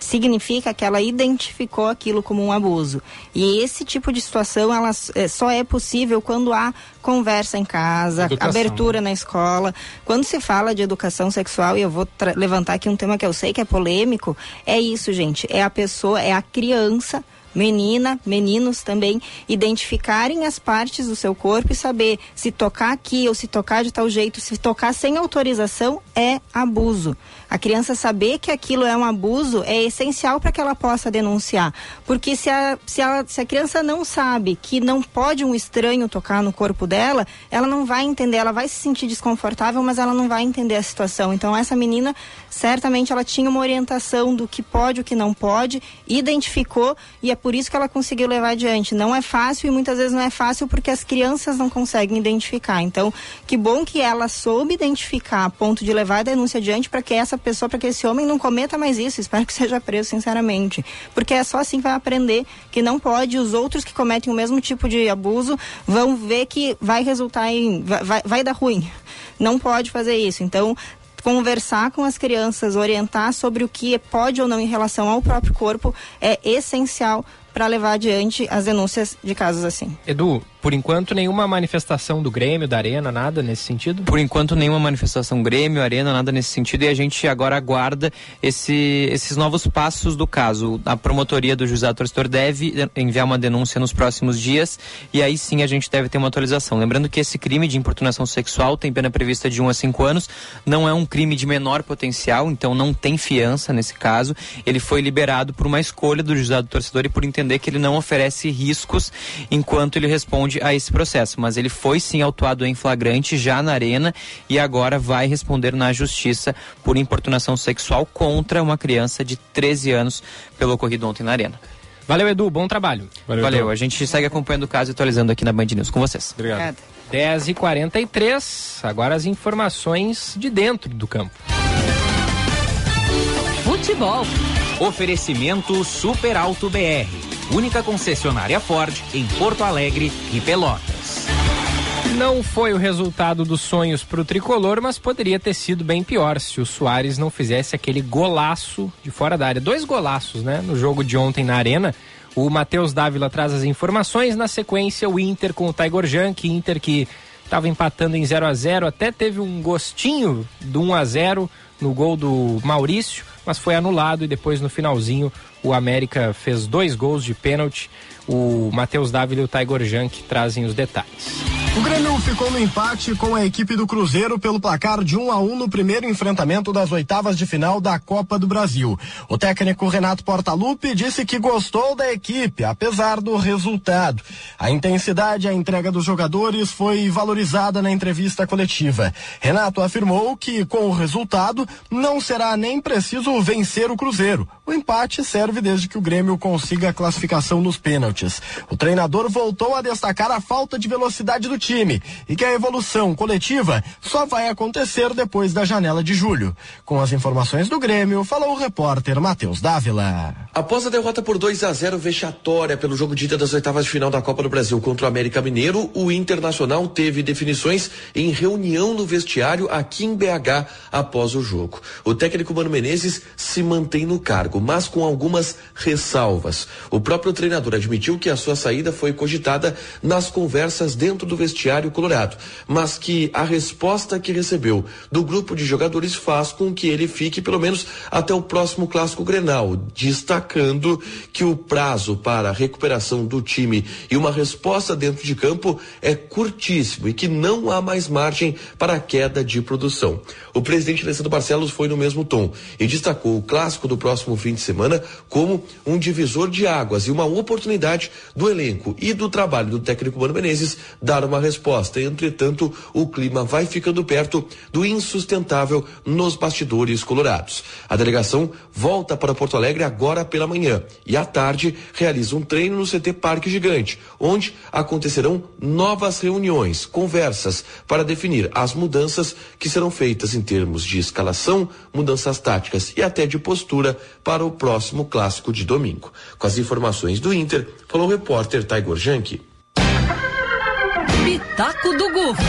significa que ela identificou aquilo como um abuso. E esse tipo de situação ela é, só é possível quando há conversa em casa, educação. abertura na escola. Quando se fala de educação sexual, e eu vou levantar aqui um tema que eu sei que é polêmico, é isso, gente. É a pessoa, é a criança menina, meninos também, identificarem as partes do seu corpo e saber se tocar aqui ou se tocar de tal jeito, se tocar sem autorização é abuso. A criança saber que aquilo é um abuso é essencial para que ela possa denunciar. Porque se a, se, ela, se a criança não sabe que não pode um estranho tocar no corpo dela, ela não vai entender, ela vai se sentir desconfortável, mas ela não vai entender a situação. Então, essa menina, certamente, ela tinha uma orientação do que pode, o que não pode, identificou e é por isso que ela conseguiu levar adiante. Não é fácil e muitas vezes não é fácil porque as crianças não conseguem identificar. Então, que bom que ela soube identificar a ponto de levar a denúncia adiante para que essa pessoa, para que esse homem não cometa mais isso. Espero que seja preso, sinceramente. Porque é só assim que vai aprender que não pode. Os outros que cometem o mesmo tipo de abuso vão ver que vai resultar em. vai, vai dar ruim. Não pode fazer isso. Então, conversar com as crianças, orientar sobre o que pode ou não em relação ao próprio corpo é essencial para levar adiante as denúncias de casos assim. Edu, por enquanto, nenhuma manifestação do Grêmio, da Arena, nada nesse sentido? Por enquanto, nenhuma manifestação Grêmio, Arena, nada nesse sentido. E a gente agora aguarda esse, esses novos passos do caso. A promotoria do juizado torcedor deve enviar uma denúncia nos próximos dias e aí sim a gente deve ter uma atualização. Lembrando que esse crime de importunação sexual tem pena prevista de 1 a 5 anos, não é um crime de menor potencial, então não tem fiança nesse caso. Ele foi liberado por uma escolha do juizado torcedor e por entender que ele não oferece riscos enquanto ele responde a esse processo, mas ele foi sim autuado em flagrante já na arena e agora vai responder na justiça por importunação sexual contra uma criança de 13 anos pelo ocorrido ontem na arena. Valeu, Edu. Bom trabalho. Valeu. Valeu. A gente segue acompanhando o caso e atualizando aqui na Band News com vocês. Obrigado. 10h43. Agora as informações de dentro do campo. Futebol. Oferecimento Super Alto BR única concessionária Ford em Porto Alegre e Pelotas. Não foi o resultado dos sonhos para o tricolor, mas poderia ter sido bem pior se o Soares não fizesse aquele golaço de fora da área. Dois golaços, né? No jogo de ontem na Arena. O Matheus Dávila traz as informações. Na sequência, o Inter com o Tiger Junk. Inter que estava empatando em 0 a 0 até teve um gostinho do 1 a 0 no gol do Maurício, mas foi anulado e depois no finalzinho o América fez dois gols de pênalti. O Matheus Dávila e o Tiger Junk trazem os detalhes. O Grêmio ficou no empate com a equipe do Cruzeiro pelo placar de 1 um a 1 um no primeiro enfrentamento das oitavas de final da Copa do Brasil. O técnico Renato Portaluppi disse que gostou da equipe, apesar do resultado. A intensidade e a entrega dos jogadores foi valorizada na entrevista coletiva. Renato afirmou que com o resultado não será nem preciso vencer o Cruzeiro. O empate serve desde que o Grêmio consiga a classificação nos pênaltis. O treinador voltou a destacar a falta de velocidade do time e que a evolução coletiva só vai acontecer depois da janela de julho. Com as informações do Grêmio, falou o repórter Matheus Dávila. Após a derrota por 2 a 0 vexatória pelo jogo de ida das oitavas de final da Copa do Brasil contra o América Mineiro, o Internacional teve definições em reunião no vestiário aqui em BH após o jogo. O técnico Mano Menezes se mantém no cargo, mas com algumas ressalvas. O próprio treinador admitiu que a sua saída foi cogitada nas conversas dentro do vestiário colorado, mas que a resposta que recebeu do grupo de jogadores faz com que ele fique pelo menos até o próximo clássico Grenal, destacando que o prazo para a recuperação do time e uma resposta dentro de campo é curtíssimo e que não há mais margem para queda de produção. O presidente Alessandro Barcelos foi no mesmo tom e destacou o clássico do próximo fim de semana como um divisor de águas e uma oportunidade do elenco e do trabalho do técnico Mano Menezes dar uma resposta. Entretanto, o clima vai ficando perto do insustentável nos bastidores colorados. A delegação volta para Porto Alegre agora pela manhã e à tarde realiza um treino no CT Parque Gigante, onde acontecerão novas reuniões, conversas para definir as mudanças que serão feitas em termos de escalação, mudanças táticas e até de postura para o próximo clássico de domingo. Com as informações do Inter, falou o repórter Tiger Janke. Pitaco do Gufo.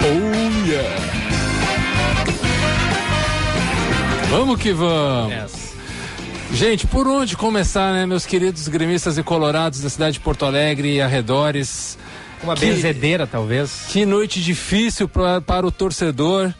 Oh yeah! Vamos que vamos! Gente, por onde começar, né, meus queridos gremistas e colorados da cidade de Porto Alegre e arredores? Uma benzedeira, talvez. Que noite difícil pra, para o torcedor.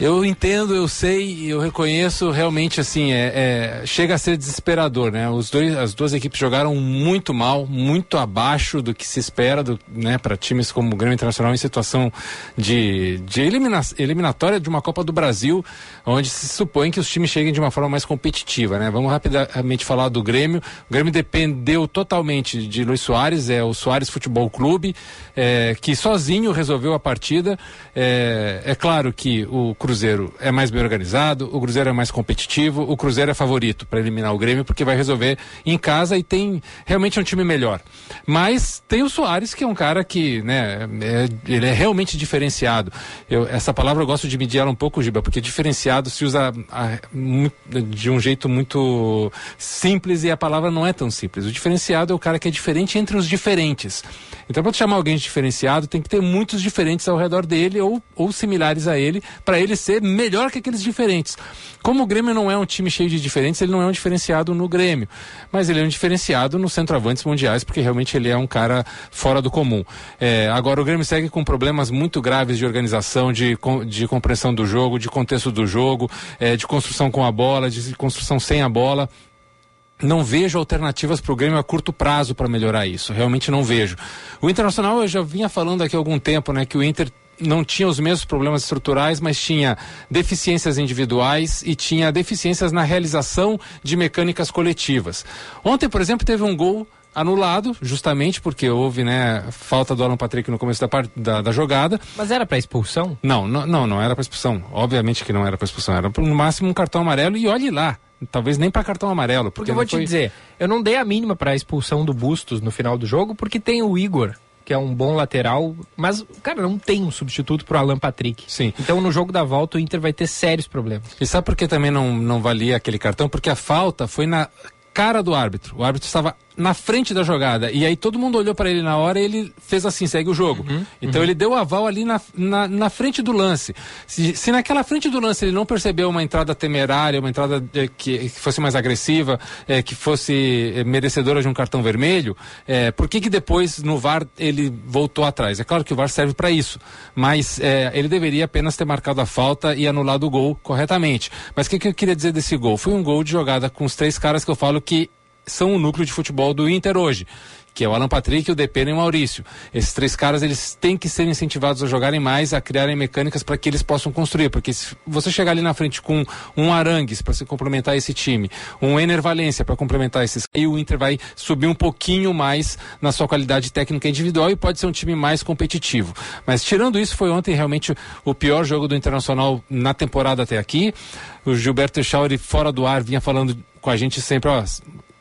Eu entendo, eu sei, eu reconheço realmente assim, é, é, chega a ser desesperador, né? Os dois, as duas equipes jogaram muito mal, muito abaixo do que se espera, do, né, para times como o Grêmio Internacional em situação de, de elimina, eliminatória de uma Copa do Brasil, onde se supõe que os times cheguem de uma forma mais competitiva, né? Vamos rapidamente falar do Grêmio. O Grêmio dependeu totalmente de Luiz Soares, é o Soares Futebol Clube, é, que sozinho resolveu a partida. É, é claro que o Cruzeiro é mais bem organizado, o Cruzeiro é mais competitivo, o Cruzeiro é favorito para eliminar o Grêmio porque vai resolver em casa e tem realmente um time melhor. Mas tem o Soares que é um cara que, né, é, ele é realmente diferenciado. Eu, essa palavra eu gosto de medir ela um pouco, Giba, porque diferenciado se usa a, de um jeito muito simples e a palavra não é tão simples. O diferenciado é o cara que é diferente entre os diferentes. Então, para chamar alguém de diferenciado, tem que ter muitos diferentes ao redor dele ou, ou similares a ele, para ele ser melhor que aqueles diferentes. Como o Grêmio não é um time cheio de diferentes, ele não é um diferenciado no Grêmio. Mas ele é um diferenciado no centroavantes mundiais, porque realmente ele é um cara fora do comum. É, agora, o Grêmio segue com problemas muito graves de organização, de, de compreensão do jogo, de contexto do jogo, é, de construção com a bola, de construção sem a bola não vejo alternativas para o Grêmio a curto prazo para melhorar isso. Realmente não vejo. O Internacional, eu já vinha falando aqui há algum tempo, né, que o Inter não tinha os mesmos problemas estruturais, mas tinha deficiências individuais e tinha deficiências na realização de mecânicas coletivas. Ontem, por exemplo, teve um gol anulado, justamente porque houve, né, falta do Alan Patrick no começo da, part... da, da jogada. Mas era para expulsão? Não, não, não, não era para expulsão. Obviamente que não era para expulsão, era no máximo um cartão amarelo e olhe lá. Talvez nem para cartão amarelo. Porque, porque eu vou te dizer, eu não dei a mínima para a expulsão do Bustos no final do jogo, porque tem o Igor, que é um bom lateral, mas, cara, não tem um substituto pro Alan Patrick. Sim. Então no jogo da volta o Inter vai ter sérios problemas. E sabe por que também não, não valia aquele cartão? Porque a falta foi na cara do árbitro. O árbitro estava na frente da jogada. E aí todo mundo olhou para ele na hora e ele fez assim, segue o jogo. Uhum, então uhum. ele deu aval ali na, na, na frente do lance. Se, se, naquela frente do lance ele não percebeu uma entrada temerária, uma entrada eh, que, que, fosse mais agressiva, eh, que fosse eh, merecedora de um cartão vermelho, eh, por que que depois no VAR ele voltou atrás? É claro que o VAR serve para isso, mas eh, ele deveria apenas ter marcado a falta e anulado o gol corretamente. Mas o que, que eu queria dizer desse gol? Foi um gol de jogada com os três caras que eu falo que são o núcleo de futebol do Inter hoje que é o Alan Patrick, o Depena e o Maurício. Esses três caras, eles têm que ser incentivados a jogarem mais, a criarem mecânicas para que eles possam construir, porque se você chegar ali na frente com um Arangues para se complementar esse time, um Ener Valência para complementar esses, aí o Inter vai subir um pouquinho mais na sua qualidade técnica individual e pode ser um time mais competitivo. Mas tirando isso, foi ontem realmente o pior jogo do Internacional na temporada até aqui. O Gilberto Echauri, fora do ar, vinha falando com a gente sempre, ó,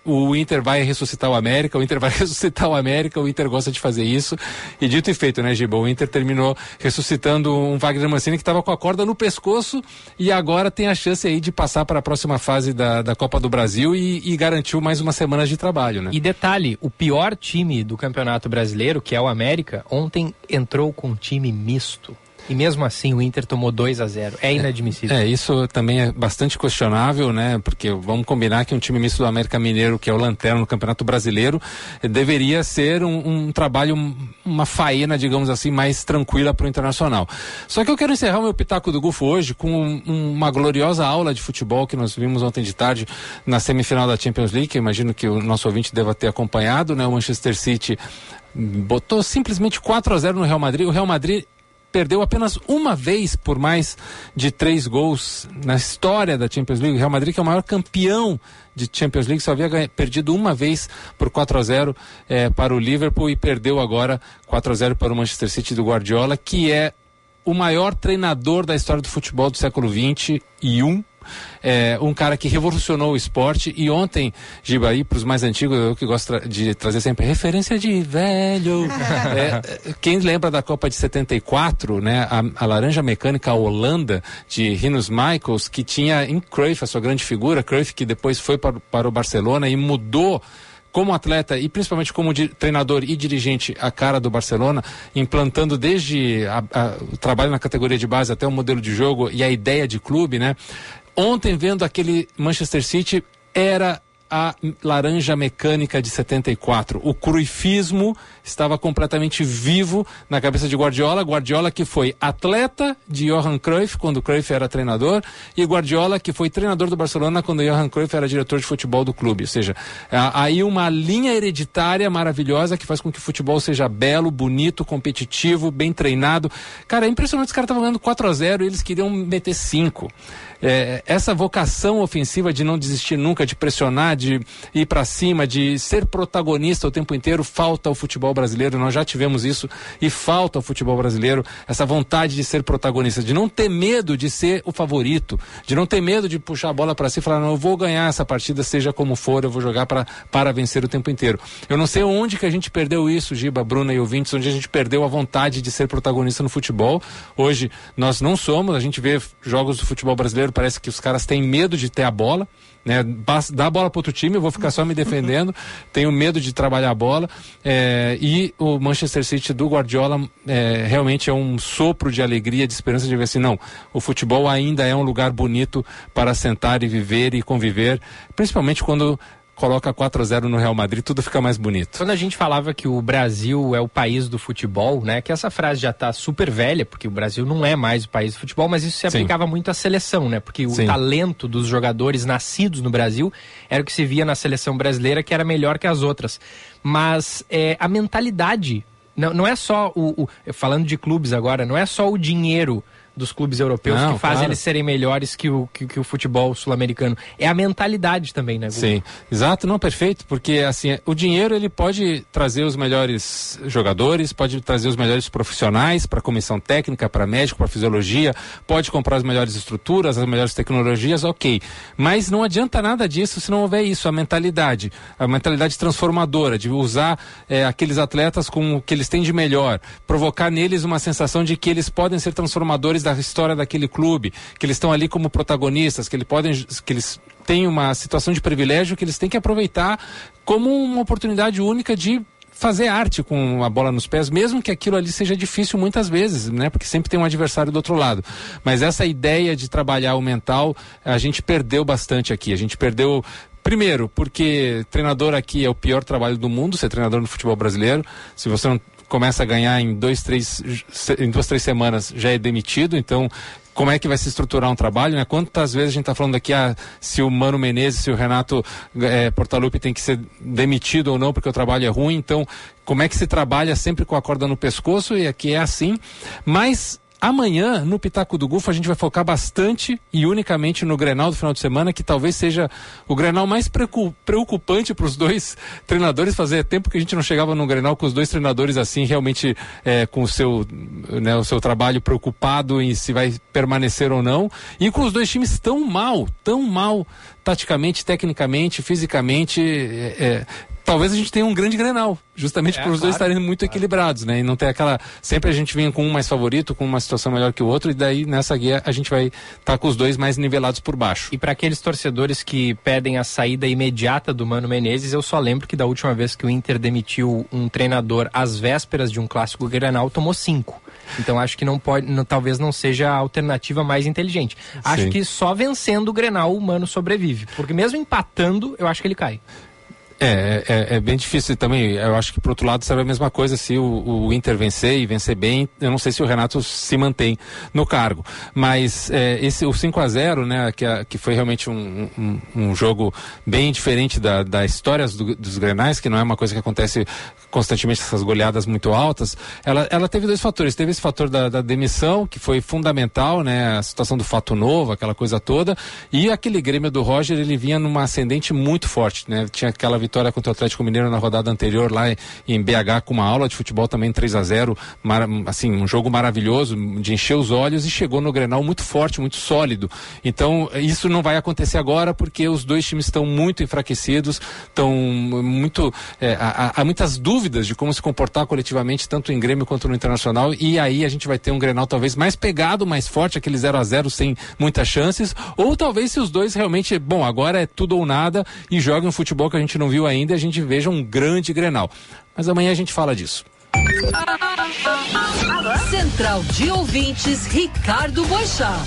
o Inter vai ressuscitar o América, o Inter vai ressuscitar o América, o Inter gosta de fazer isso. E dito e feito, né, Giba? O Inter terminou ressuscitando um Wagner Mancini que estava com a corda no pescoço e agora tem a chance aí de passar para a próxima fase da, da Copa do Brasil e, e garantiu mais umas semanas de trabalho, né? E detalhe, o pior time do Campeonato Brasileiro, que é o América, ontem entrou com um time misto. E mesmo assim o Inter tomou 2 a 0 É inadmissível. É, isso também é bastante questionável, né? Porque vamos combinar que um time misto do América Mineiro, que é o Lanterna no Campeonato Brasileiro, deveria ser um, um trabalho, uma faena, digamos assim, mais tranquila para o Internacional. Só que eu quero encerrar o meu pitaco do Gufo hoje com um, uma gloriosa aula de futebol que nós vimos ontem de tarde na semifinal da Champions League, eu imagino que o nosso ouvinte deva ter acompanhado, né? O Manchester City botou simplesmente 4 a 0 no Real Madrid. O Real Madrid perdeu apenas uma vez por mais de três gols na história da Champions League. Real Madrid, que é o maior campeão de Champions League, só havia perdido uma vez por 4 a 0 é, para o Liverpool e perdeu agora 4 a 0 para o Manchester City do Guardiola, que é o maior treinador da história do futebol do século 21 é, um cara que revolucionou o esporte e ontem, Giba, aí para os mais antigos, eu que gosto de trazer sempre referência de velho. é, quem lembra da Copa de 74, né? A, a Laranja Mecânica a Holanda de Rinus Michaels, que tinha em Cruyff a sua grande figura, Cruyff que depois foi para, para o Barcelona e mudou como atleta e principalmente como treinador e dirigente a cara do Barcelona, implantando desde a, a, o trabalho na categoria de base até o modelo de jogo e a ideia de clube, né? Ontem, vendo aquele Manchester City, era a laranja mecânica de 74. O cruifismo estava completamente vivo na cabeça de Guardiola. Guardiola que foi atleta de Johan Cruyff quando Cruyff era treinador e Guardiola que foi treinador do Barcelona quando Johan Cruyff era diretor de futebol do clube. Ou seja, aí uma linha hereditária maravilhosa que faz com que o futebol seja belo, bonito, competitivo, bem treinado. Cara, é impressionante, os caras estavam ganhando 4 a 0 e eles queriam meter 5 é, essa vocação ofensiva de não desistir nunca, de pressionar, de ir para cima, de ser protagonista o tempo inteiro, falta ao futebol brasileiro. Nós já tivemos isso e falta ao futebol brasileiro essa vontade de ser protagonista, de não ter medo de ser o favorito, de não ter medo de puxar a bola para si e falar, não, eu vou ganhar essa partida, seja como for, eu vou jogar pra, para vencer o tempo inteiro. Eu não sei onde que a gente perdeu isso, Giba, Bruna e ouvintes, onde a gente perdeu a vontade de ser protagonista no futebol. Hoje nós não somos, a gente vê jogos do futebol brasileiro parece que os caras têm medo de ter a bola. Né? Dá a bola para outro time, eu vou ficar só me defendendo, tenho medo de trabalhar a bola. É, e o Manchester City do Guardiola é, realmente é um sopro de alegria, de esperança de ver assim, não, o futebol ainda é um lugar bonito para sentar e viver e conviver, principalmente quando coloca 4 a 0 no Real Madrid, tudo fica mais bonito. Quando a gente falava que o Brasil é o país do futebol, né? Que essa frase já está super velha, porque o Brasil não é mais o país do futebol, mas isso se aplicava Sim. muito à seleção, né? Porque o Sim. talento dos jogadores nascidos no Brasil era o que se via na seleção brasileira, que era melhor que as outras. Mas é, a mentalidade, não, não é só o, o. Falando de clubes agora, não é só o dinheiro dos clubes europeus Não, que fazem claro. eles serem melhores que o, que, que o futebol sul-americano. É a mentalidade também, né? Google? Sim, exato, não, perfeito, porque assim, o dinheiro ele pode trazer os melhores jogadores, pode trazer os melhores profissionais para a comissão técnica, para médico, para fisiologia, pode comprar as melhores estruturas, as melhores tecnologias, ok. Mas não adianta nada disso se não houver isso, a mentalidade, a mentalidade transformadora, de usar é, aqueles atletas com o que eles têm de melhor, provocar neles uma sensação de que eles podem ser transformadores da história daquele clube, que eles estão ali como protagonistas, que eles podem, que eles têm uma situação de privilégio que eles têm que aproveitar como uma oportunidade única de fazer arte com a bola nos pés, mesmo que aquilo ali seja difícil muitas vezes, né? Porque sempre tem um adversário do outro lado. Mas essa ideia de trabalhar o mental, a gente perdeu bastante aqui. A gente perdeu Primeiro, porque treinador aqui é o pior trabalho do mundo, ser treinador no futebol brasileiro. Se você não começa a ganhar em dois, três, em duas, três semanas, já é demitido. Então, como é que vai se estruturar um trabalho, né? Quantas vezes a gente está falando aqui ah, se o Mano Menezes, se o Renato é, Portaluppi tem que ser demitido ou não porque o trabalho é ruim. Então, como é que se trabalha sempre com a corda no pescoço e aqui é assim. Mas Amanhã, no Pitaco do Gufo, a gente vai focar bastante e unicamente no Grenal do final de semana, que talvez seja o Grenal mais preocupante para os dois treinadores. Fazia tempo que a gente não chegava no Grenal com os dois treinadores assim, realmente é, com o seu, né, o seu trabalho preocupado em se vai permanecer ou não. E com os dois times tão mal, tão mal, taticamente, tecnicamente, fisicamente. É, é, talvez a gente tenha um grande Grenal, justamente é, por os claro, dois estarem muito claro. equilibrados, né? E não ter aquela. Sempre a gente vinha com um mais favorito, com uma situação melhor que o outro, e daí nessa guia a gente vai estar tá com os dois mais nivelados por baixo. E para aqueles torcedores que pedem a saída imediata do Mano Menezes, eu só lembro que da última vez que o Inter demitiu um treinador às vésperas de um clássico Grenal, tomou cinco. Então acho que não pode, não, talvez não seja a alternativa mais inteligente. Acho Sim. que só vencendo o Grenal o Mano sobrevive, porque mesmo empatando, eu acho que ele cai. É, é, é, bem difícil também. Eu acho que, por outro lado, será a mesma coisa se o, o, Inter vencer e vencer bem. Eu não sei se o Renato se mantém no cargo. Mas é, esse, o 5 a 0 né, que, que foi realmente um, um, um jogo bem diferente da, da história do, dos Grenais, que não é uma coisa que acontece constantemente, essas goleadas muito altas. Ela, ela teve dois fatores. Teve esse fator da, da demissão, que foi fundamental, né, a situação do fato novo, aquela coisa toda. E aquele Grêmio do Roger, ele vinha numa ascendente muito forte. Né? Tinha aquela vitória contra o Atlético Mineiro na rodada anterior lá em BH com uma aula de futebol também 3 a 0 assim, um jogo maravilhoso de encher os olhos e chegou no Grenal muito forte, muito sólido. Então, isso não vai acontecer agora porque os dois times estão muito enfraquecidos, estão muito é, há, há muitas dúvidas de como se comportar coletivamente tanto em Grêmio quanto no Internacional e aí a gente vai ter um Grenal talvez mais pegado, mais forte, aquele 0 a 0 sem muitas chances, ou talvez se os dois realmente, bom, agora é tudo ou nada e jogam um futebol que a gente não viu viu ainda, a gente veja um grande Grenal. Mas amanhã a gente fala disso. Central de Ouvintes, Ricardo Boixá.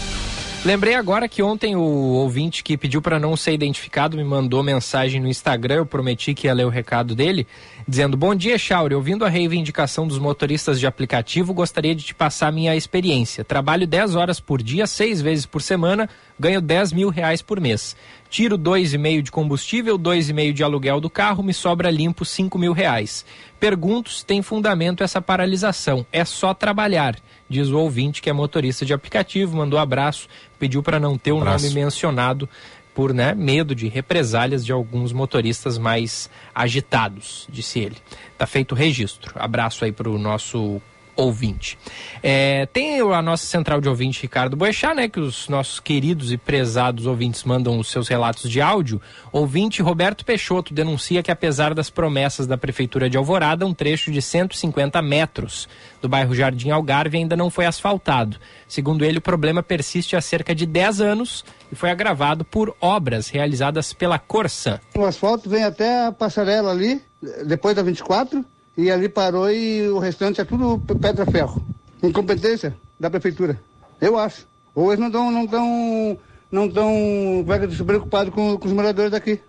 Lembrei agora que ontem o ouvinte que pediu para não ser identificado me mandou mensagem no Instagram. Eu prometi que ia ler o recado dele, dizendo: Bom dia, Chauri. Ouvindo a reivindicação dos motoristas de aplicativo, gostaria de te passar minha experiência. Trabalho 10 horas por dia, seis vezes por semana, ganho 10 mil reais por mês. Tiro 2,5 de combustível, 2,5 de aluguel do carro, me sobra limpo 5 mil reais. Pergunto se tem fundamento essa paralisação. É só trabalhar diz o ouvinte que é motorista de aplicativo, mandou abraço, pediu para não ter o nome mencionado por né, medo de represálias de alguns motoristas mais agitados, disse ele. Tá feito o registro. Abraço aí para o nosso ouvinte. É, tem a nossa central de ouvinte Ricardo Boechat, né, que os nossos queridos e prezados ouvintes mandam os seus relatos de áudio. Ouvinte Roberto Peixoto denuncia que apesar das promessas da prefeitura de Alvorada, um trecho de 150 metros do bairro Jardim Algarve ainda não foi asfaltado. Segundo ele, o problema persiste há cerca de 10 anos e foi agravado por obras realizadas pela Corsan. O asfalto vem até a passarela ali, depois da 24, e ali parou e o restante é tudo pedra-ferro. Incompetência da prefeitura, eu acho. Ou eles não estão não tão, não tão preocupados com, com os moradores daqui.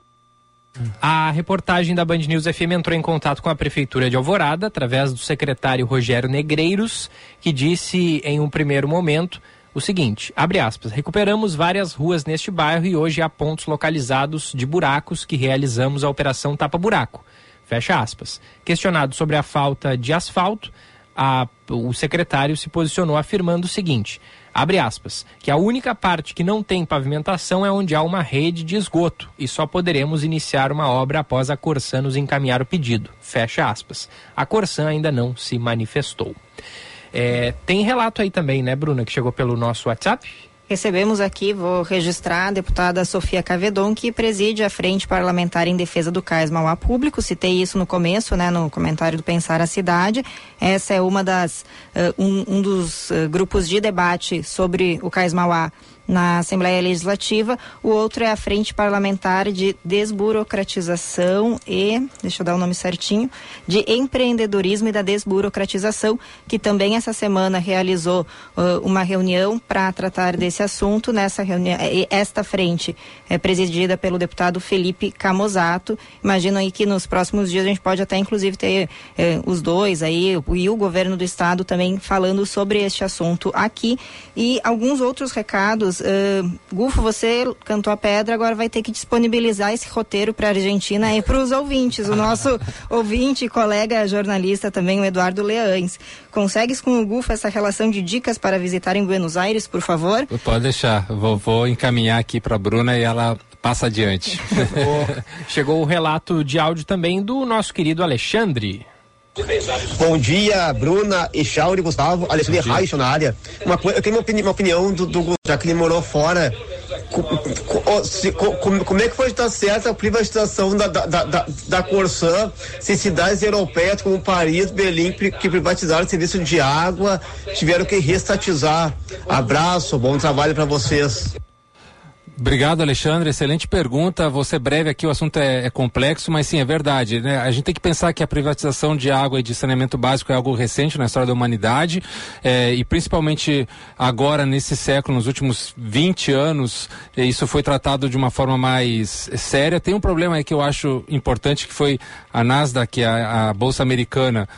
A reportagem da Band News FM entrou em contato com a Prefeitura de Alvorada, através do secretário Rogério Negreiros, que disse em um primeiro momento o seguinte, abre aspas, recuperamos várias ruas neste bairro e hoje há pontos localizados de buracos que realizamos a operação Tapa Buraco. Fecha aspas. Questionado sobre a falta de asfalto, a, o secretário se posicionou afirmando o seguinte: abre aspas, que a única parte que não tem pavimentação é onde há uma rede de esgoto e só poderemos iniciar uma obra após a Corsan nos encaminhar o pedido. Fecha aspas. A Corsan ainda não se manifestou. É, tem relato aí também, né, Bruna, que chegou pelo nosso WhatsApp? Recebemos aqui, vou registrar, a deputada Sofia Cavedon, que preside a Frente Parlamentar em Defesa do Cais Mauá Público. Citei isso no começo, né, no comentário do Pensar a Cidade. Essa é uma das, uh, um, um, dos uh, grupos de debate sobre o Cais Mauá na Assembleia Legislativa, o outro é a Frente Parlamentar de Desburocratização e, deixa eu dar o nome certinho, de Empreendedorismo e da Desburocratização, que também essa semana realizou uh, uma reunião para tratar desse assunto. Nessa reunião, esta frente é presidida pelo deputado Felipe Camozato. Imagino aí que nos próximos dias a gente pode até inclusive ter eh, os dois aí e o governo do estado também falando sobre este assunto aqui e alguns outros recados Uh, Gufo, você cantou a pedra, agora vai ter que disponibilizar esse roteiro para a Argentina e para os ouvintes. O nosso ouvinte, colega jornalista também, o Eduardo Leães. Consegues com o Gufo essa relação de dicas para visitar em Buenos Aires, por favor? Pode deixar. Vou, vou encaminhar aqui para a Bruna e ela passa adiante. Chegou o relato de áudio também do nosso querido Alexandre. Bom dia, Bruna, Echauri, Gustavo, Alexandre Reich na área. Uma, eu tenho uma opinião, uma opinião do, do, já que ele morou fora. como é que foi estar certa a privatização da, da, da, da Corsã se cidades europeias como Paris, Berlim, que privatizaram o serviço de água, tiveram que restatizar? Abraço, bom trabalho para vocês. Obrigado, Alexandre. Excelente pergunta. Você breve aqui, o assunto é, é, complexo, mas sim, é verdade. Né? A gente tem que pensar que a privatização de água e de saneamento básico é algo recente na história da humanidade é, e principalmente agora, nesse século, nos últimos 20 anos, isso foi tratado de uma forma mais séria. Tem um problema aí que eu acho importante, que foi a Nasdaq, a, a Bolsa Americana,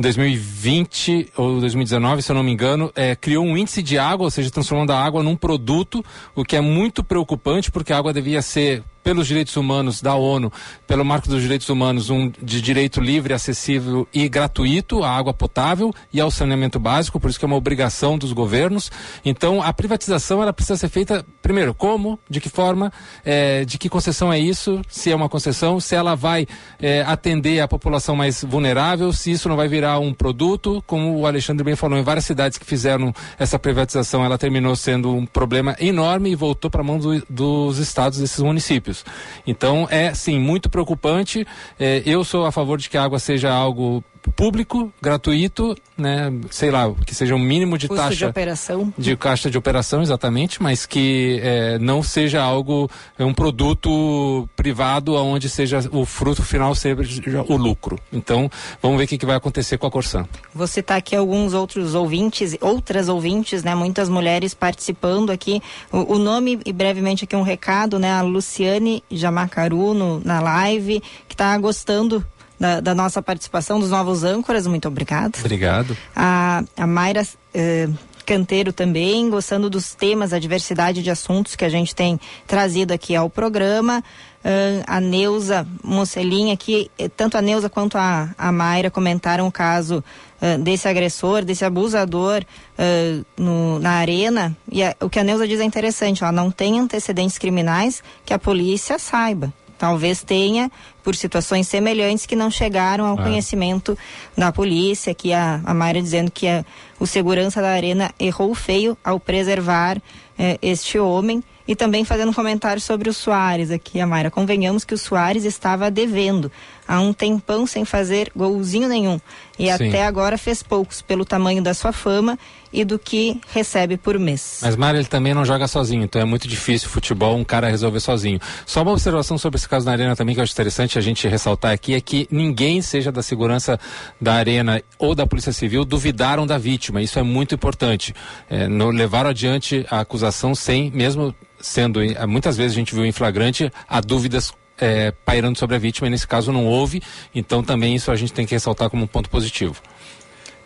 em 2020 ou 2019, se eu não me engano, é, criou um índice de água, ou seja, transformando a água num produto, o que é muito preocupante, porque a água devia ser pelos direitos humanos da ONU, pelo marco dos direitos humanos, um de direito livre, acessível e gratuito à água potável e ao saneamento básico, por isso que é uma obrigação dos governos. Então, a privatização ela precisa ser feita, primeiro, como, de que forma, é, de que concessão é isso, se é uma concessão, se ela vai é, atender a população mais vulnerável, se isso não vai virar um produto, como o Alexandre bem falou, em várias cidades que fizeram essa privatização, ela terminou sendo um problema enorme e voltou para a mão do, dos estados desses municípios municípios. Então é sim muito preocupante. É, eu sou a favor de que a água seja algo público, gratuito, né? Sei lá, que seja um mínimo de Custo taxa de operação, de caixa de operação, exatamente, mas que é, não seja algo é um produto privado onde seja o fruto final seja o lucro. Então, vamos ver o que, que vai acontecer com a Corsan. Vou citar aqui alguns outros ouvintes, outras ouvintes, né? Muitas mulheres participando aqui. O, o nome e brevemente aqui um recado, né? A Luciane Jamacaru no, na live que está gostando da, da, nossa participação, dos novos âncoras. Muito obrigado. Obrigado. A, a Mayra eh, Canteiro também, gostando dos temas, a diversidade de assuntos que a gente tem trazido aqui ao programa. Uh, a Neuza Mocelinha, que eh, tanto a Neuza quanto a, a Mayra comentaram o caso uh, desse agressor, desse abusador uh, no, na arena. E a, o que a Neuza diz é interessante, ó, não tem antecedentes criminais que a polícia saiba. Talvez tenha por situações semelhantes que não chegaram ao ah. conhecimento da polícia, que a, a Mayra dizendo que a, o segurança da arena errou feio ao preservar eh, este homem e também fazendo um comentário sobre o Soares aqui, a Mayra. Convenhamos que o Soares estava devendo há um tempão sem fazer golzinho nenhum e Sim. até agora fez poucos pelo tamanho da sua fama e do que recebe por mês. Mas Mário, ele também não joga sozinho, então é muito difícil futebol um cara resolver sozinho. Só uma observação sobre esse caso na Arena também que eu acho interessante a gente ressaltar aqui é que ninguém, seja da segurança da Arena ou da Polícia Civil, duvidaram da vítima. Isso é muito importante. É, no, levaram adiante a acusação sem, mesmo sendo, muitas vezes a gente viu em flagrante, há dúvidas é, pairando sobre a vítima, e nesse caso não houve, então também isso a gente tem que ressaltar como um ponto positivo.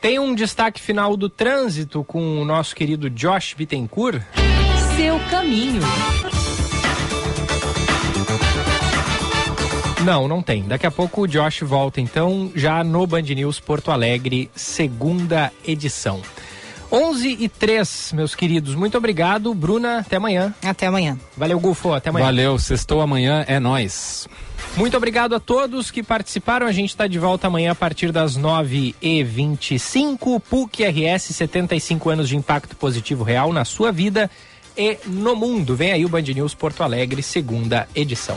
Tem um destaque final do trânsito com o nosso querido Josh Bittencourt. Seu caminho. Não, não tem. Daqui a pouco o Josh volta então, já no Band News Porto Alegre, segunda edição. 11 e 3, meus queridos. Muito obrigado, Bruna. Até amanhã. Até amanhã. Valeu, Gufo. Até amanhã. Valeu. Sextou amanhã é nós. Muito obrigado a todos que participaram. A gente está de volta amanhã a partir das 9h25. PUC RS, 75 anos de impacto positivo real na sua vida. e no mundo. Vem aí o Band News Porto Alegre, segunda edição.